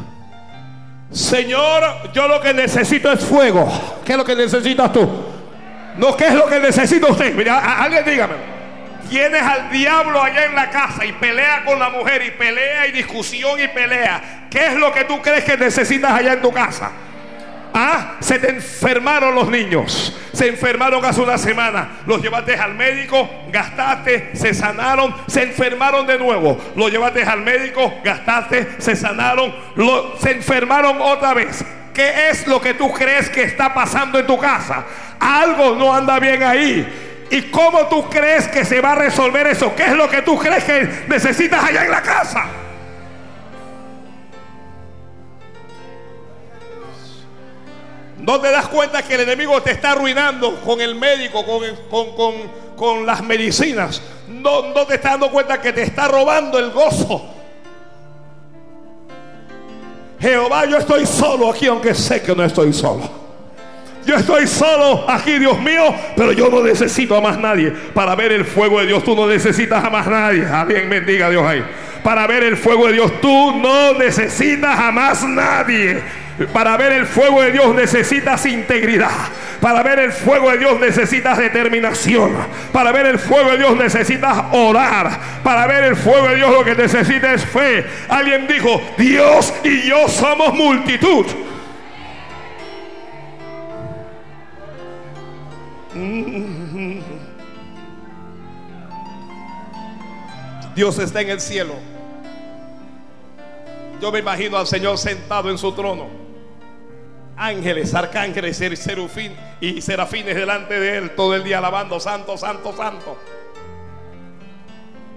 Señor, yo lo que necesito es fuego. ¿Qué es lo que necesitas tú? No, ¿qué es lo que necesita usted? Mira, alguien dígame. tienes al diablo allá en la casa y pelea con la mujer y pelea y discusión y pelea, ¿qué es lo que tú crees que necesitas allá en tu casa? Ah, se te enfermaron los niños. Se enfermaron hace una semana. Los llevaste al médico, gastaste, se sanaron, se enfermaron de nuevo. Los llevaste al médico, gastaste, se sanaron, se enfermaron otra vez. ¿Qué es lo que tú crees que está pasando en tu casa? Algo no anda bien ahí. ¿Y cómo tú crees que se va a resolver eso? ¿Qué es lo que tú crees que necesitas allá en la casa? No te das cuenta que el enemigo te está arruinando con el médico, con, las medicinas. No, no te estás dando cuenta que te está robando el gozo. Jehová, yo estoy solo aquí, aunque sé que no estoy solo. Yo estoy solo aquí, Dios mío, pero yo no necesito a más nadie. Para ver el fuego de Dios, tú no necesitas a más nadie. Alguien bendiga a Dios ahí. Para ver el fuego de Dios, tú no necesitas a más nadie. Para ver el fuego de Dios necesitas integridad. Para ver el fuego de Dios necesitas determinación. Para ver el fuego de Dios necesitas orar. Para ver el fuego de Dios lo que necesitas es fe. Alguien dijo, Dios y yo somos multitud. Dios está en el cielo. Yo me imagino al Señor sentado en su trono ángeles, arcángeles, serufín y serafines delante de él todo el día alabando, santo, santo, santo.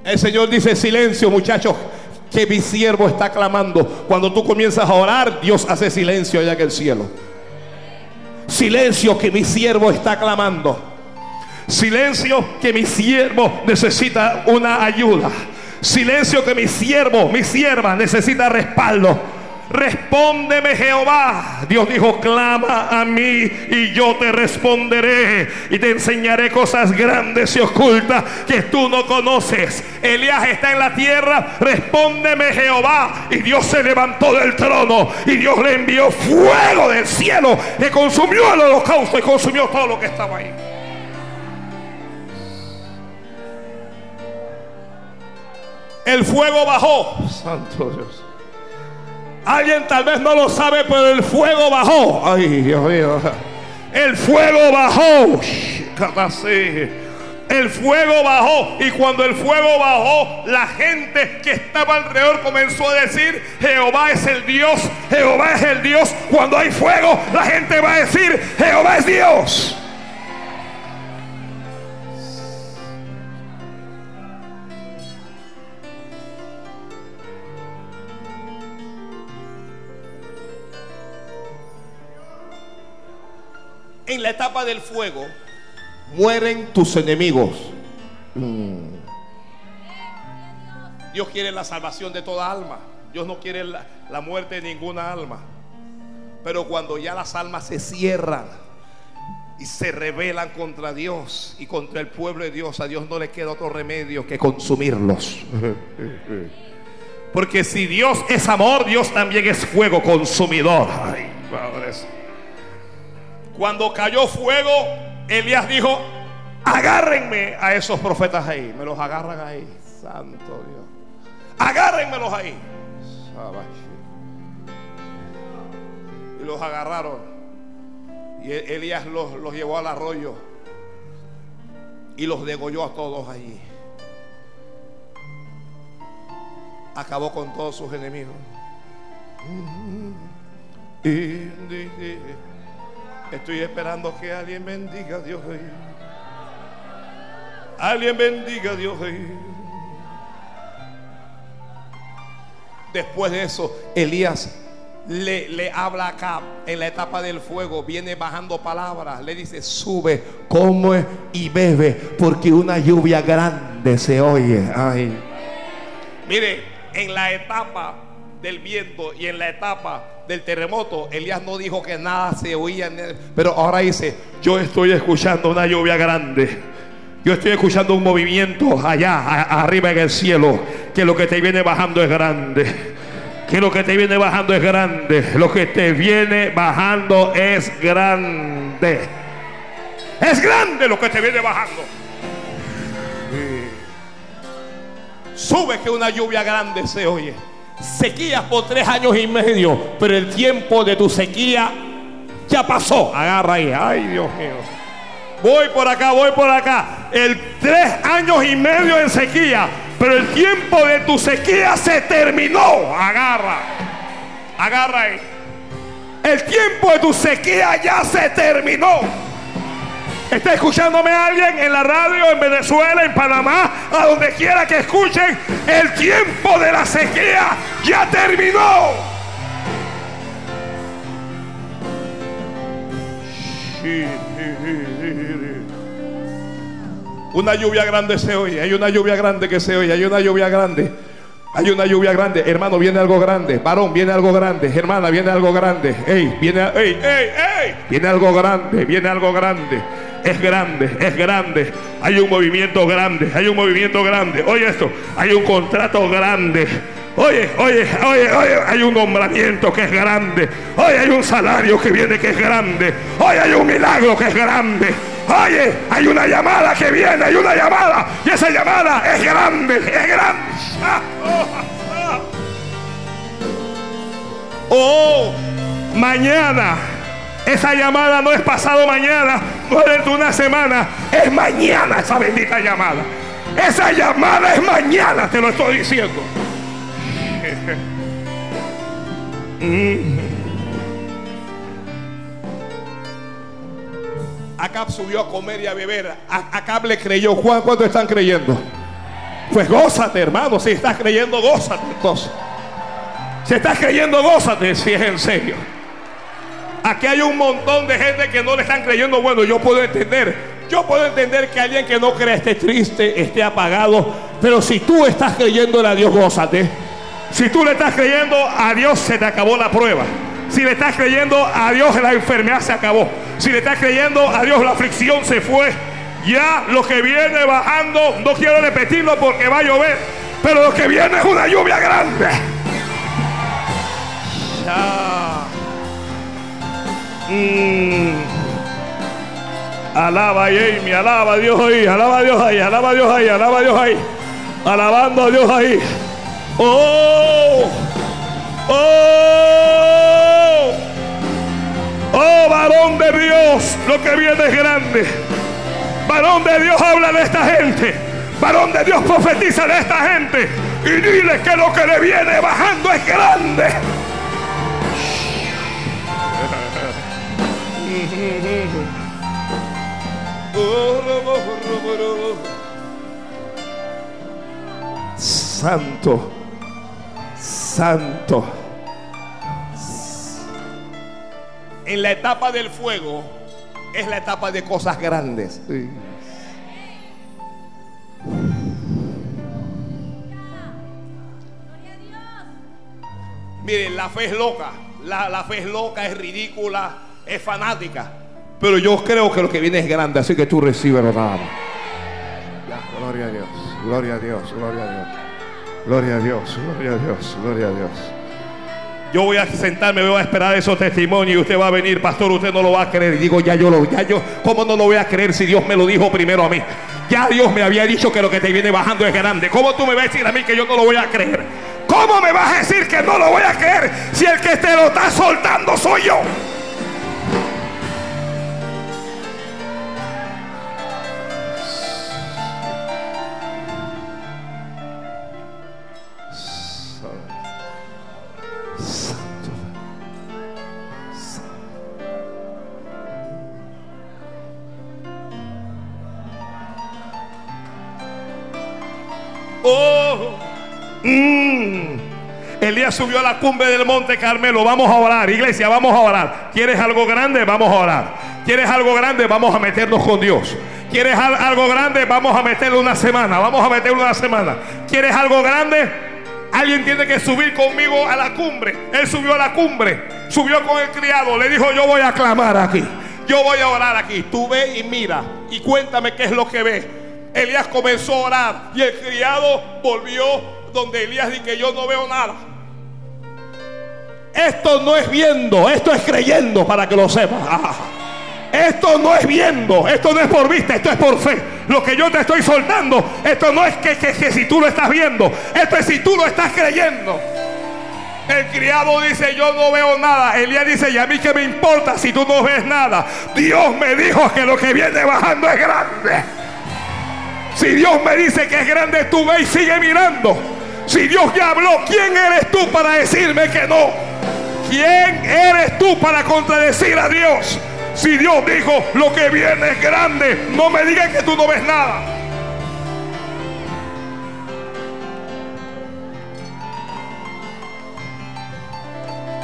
El Señor dice, silencio muchachos, que mi siervo está clamando. Cuando tú comienzas a orar, Dios hace silencio allá en el cielo. Silencio que mi siervo está clamando. Silencio que mi siervo necesita una ayuda. Silencio que mi siervo, mi sierva necesita respaldo. Respóndeme Jehová. Dios dijo, clama a mí y yo te responderé y te enseñaré cosas grandes y ocultas que tú no conoces. Elías está en la tierra, respóndeme Jehová. Y Dios se levantó del trono y Dios le envió fuego del cielo que consumió el holocausto y consumió todo lo que estaba ahí. El fuego bajó. Santo Dios. Alguien tal vez no lo sabe, pero el fuego bajó. Ay, Dios mío. El fuego bajó. El fuego bajó y cuando el fuego bajó, la gente que estaba alrededor comenzó a decir, Jehová es el Dios, Jehová es el Dios. Cuando hay fuego, la gente va a decir, Jehová es Dios. En la etapa del fuego, mueren tus enemigos. Mm. Dios quiere la salvación de toda alma. Dios no quiere la, la, muerte de ninguna alma. Pero cuando ya las almas se cierran y se rebelan contra Dios y contra el pueblo de Dios, a Dios no le queda otro remedio que consumirlos. Porque si Dios es amor, Dios también es fuego consumidor. Ay, padres. Cuando cayó fuego, Elías dijo, agárrenme a esos profetas ahí. Me los agarran ahí. Santo Dios. Agárrenmelos ahí. Y los agarraron. Y Elías los, los llevó al arroyo. Y los degolló a todos allí. Acabó con todos sus enemigos. Estoy esperando que alguien bendiga a Dios. Alguien bendiga a Dios. Después de eso, Elías le, le, habla acá en la etapa del fuego, viene bajando palabras, le dice, sube, come y bebe, porque una lluvia grande se oye. Mire, en la etapa del viento y en la etapa del terremoto, Elías no dijo que nada se oía, pero ahora dice, yo estoy escuchando una lluvia grande. Yo estoy escuchando un movimiento allá, arriba en el cielo, que lo que te viene bajando es grande. Que lo que te viene bajando es grande. Lo que te viene bajando es grande. Es grande lo que te viene bajando. Sube que una lluvia grande se oye. Sequías por tres años y medio, pero el tiempo de tu sequía ya pasó. Agarra ahí. Ay, Dios mío. Voy por acá, voy por acá. El tres años y medio en sequía, pero el tiempo de tu sequía se terminó. Agarra. Agarra ahí. El tiempo de tu sequía ya se terminó. ¿Está escuchándome alguien en la radio, en Venezuela, en Panamá, a donde quiera que escuchen? El tiempo de la sequía ya terminó. Una lluvia grande se oye, hay una lluvia grande que se oye, hay una lluvia grande. Hay una lluvia grande, hermano, viene algo grande. Varón, viene algo grande. Hermana, viene algo grande. Ey, viene, ey, ey, ey. Viene algo grande, viene algo grande. Es grande, es grande. Hay un movimiento grande, hay un movimiento grande. Oye esto, hay un contrato grande. Oye, oye, oye, oye, hay un nombramiento que es grande. Oye, hay un salario que viene que es grande. Oye, hay un milagro que es grande. Oye, hay una llamada que viene, hay una llamada. Y esa llamada es grande, es grande. Oh, mañana. Esa llamada no es pasado mañana, no es dentro de una semana, es mañana esa bendita llamada. Esa llamada es mañana, te lo estoy diciendo. Acab subió a comer y a beber. Acab le creyó. Juan, ¿cuánto están creyendo? Pues gózate, hermano. Si estás creyendo, gózate. Entonces, si estás creyendo, gózate. Si es en serio. Aquí hay un montón de gente que no le están creyendo. Bueno, yo puedo entender. Yo puedo entender que alguien que no cree esté triste, esté apagado. Pero si tú estás creyendo a Dios, gózate. Si tú le estás creyendo a Dios, se te acabó la prueba. Si le estás creyendo a Dios, la enfermedad se acabó. Si le estás creyendo a Dios, la aflicción se fue. Ya lo que viene bajando, no quiero repetirlo porque va a llover, pero lo que viene es una lluvia grande. Ya. Mm. Alaba a Jamie, alaba a Dios ahí, alaba a Dios ahí, alaba a Dios ahí, alaba a Dios ahí. Alabando a Dios ahí. Oh, oh, oh, varón de Dios, lo que viene es grande. Varón de Dios habla de esta gente. Varón de Dios profetiza de esta gente. Y dile que lo que le viene bajando es grande. Santo, santo. En la etapa del fuego es la etapa de cosas grandes. Miren, la fe es loca. La, la fe es loca, es ridícula, es fanática. Pero yo creo que lo que viene es grande, así que tú recibes nada más. Ya, gloria a Dios, gloria a Dios, gloria a Dios. Gloria a Dios, gloria a Dios, gloria a Dios. Yo voy a sentarme, voy a esperar esos testimonios y usted va a venir, pastor, usted no lo va a creer. Y digo, ya yo lo, ya yo, ¿cómo no lo voy a creer si Dios me lo dijo primero a mí? Ya Dios me había dicho que lo que te viene bajando es grande. ¿Cómo tú me vas a decir a mí que yo no lo voy a creer? ¿Cómo me vas a decir que no lo voy a creer si el que te lo está soltando soy yo? Oh, mm. Elías subió a la cumbre del monte Carmelo. Vamos a orar, iglesia, vamos a orar. ¿Quieres algo grande? Vamos a orar. ¿Quieres algo grande? Vamos a meternos con Dios. ¿Quieres al- algo grande? Vamos a meterle una semana. Vamos a meterle una semana. ¿Quieres algo grande? Alguien tiene que subir conmigo a la cumbre. Él subió a la cumbre. Subió con el criado. Le dijo, yo voy a clamar aquí. Yo voy a orar aquí. Tú ve y mira. Y cuéntame qué es lo que ves. Elías comenzó a orar. Y el criado volvió donde Elías dijo que yo no veo nada. Esto no es viendo, esto es creyendo para que lo sepas. Esto no es viendo, esto no es por vista, esto es por fe. Lo que yo te estoy soltando, esto no es que, que, si tú lo estás viendo, esto es si tú lo estás creyendo. El criado dice, yo no veo nada. Elías dice, y a mí que me importa si tú no ves nada. Dios me dijo que lo que viene bajando es grande. Si Dios me dice que es grande, tú ve y sigue mirando. Si Dios ya habló, ¿quién eres tú para decirme que no? ¿Quién eres tú para contradecir a Dios? Si Dios dijo, lo que viene es grande, no me digas que tú no ves nada.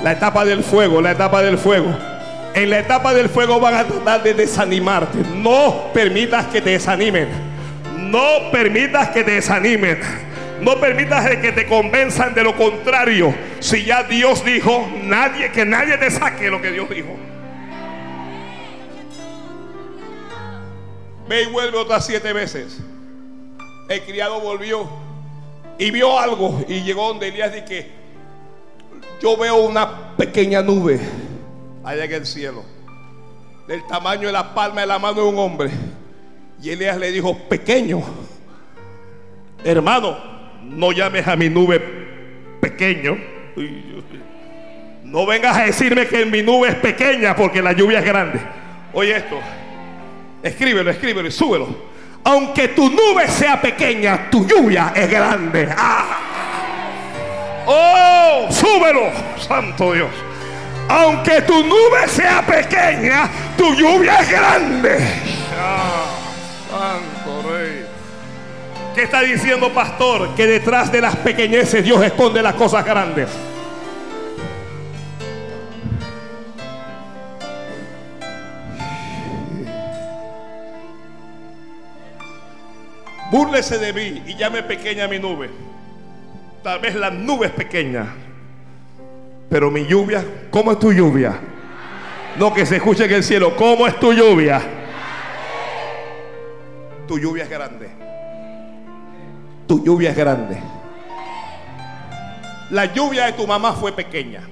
La etapa del fuego, la etapa del fuego. En la etapa del fuego van a tratar de desanimarte. No permitas que te desanimen. No permitas que te desanimen. No permitas que te convenzan de lo contrario. Si ya Dios dijo, nadie que nadie te saque lo que Dios dijo. Ve y vuelve otras siete veces. El criado volvió y vio algo y llegó donde Elías y que yo veo una pequeña nube allá en el cielo, del tamaño de la palma de la mano de un hombre. Y Elías le dijo, pequeño, hermano, no llames a mi nube pequeño. No vengas a decirme que mi nube es pequeña porque la lluvia es grande. Oye esto, escríbelo, escríbelo y súbelo. Aunque tu nube sea pequeña, tu lluvia es grande. ¡Ah! Oh, súbelo, santo Dios. Aunque tu nube sea pequeña, tu lluvia es grande. Santo. ¿Qué está diciendo pastor? Que detrás de las pequeñeces Dios esconde las cosas grandes. Búrlese de mí y llame pequeña mi nube. Tal vez la nube es pequeña. Pero mi lluvia, ¿cómo es tu lluvia? No que se escuche en el cielo, ¿cómo es tu lluvia? Tu lluvia es grande. Tu lluvia es grande. La lluvia de tu mamá fue pequeña.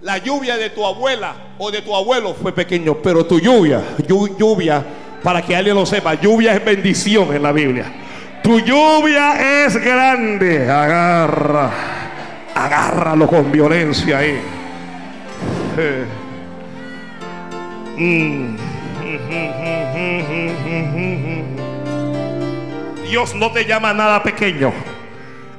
La lluvia de tu abuela o de tu abuelo fue pequeño, pero tu lluvia, lluvia, para que alguien lo sepa, lluvia es bendición en la Biblia. Tu lluvia es grande. Agarra. Agárralo con violencia ahí. Dios no te llama nada pequeño.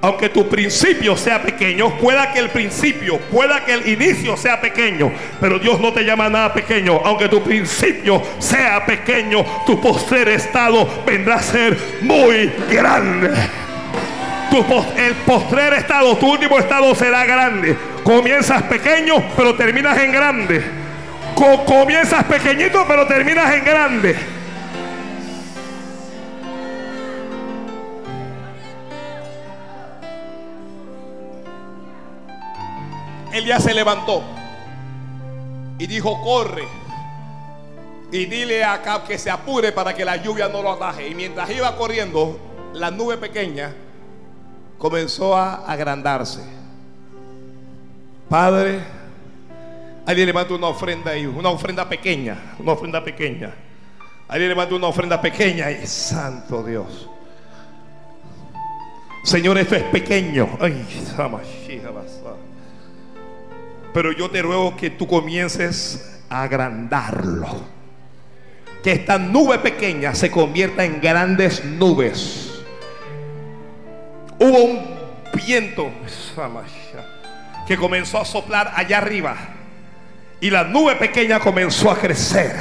Aunque tu principio sea pequeño, pueda que el principio, pueda que el inicio sea pequeño, pero Dios no te llama nada pequeño. Aunque tu principio sea pequeño, tu postrer estado vendrá a ser muy grande. Tu el postrer estado, tu último estado será grande. Comienzas pequeño, pero terminas en grande. comienzas pequeñito, pero terminas en grande. Elías se levantó y dijo, corre. Y dile a Acab que se apure para que la lluvia no lo ataje. Y mientras iba corriendo, la nube pequeña comenzó a agrandarse. Padre, alguien levanta una ofrenda ahí, una ofrenda pequeña, una ofrenda pequeña. Alguien levanta una ofrenda pequeña y santo Dios. Señor, esto es pequeño. Ay, pero yo te ruego que tú comiences a agrandarlo. Que esta nube pequeña se convierta en grandes nubes. Hubo un viento que comenzó a soplar allá arriba. Y la nube pequeña comenzó a crecer.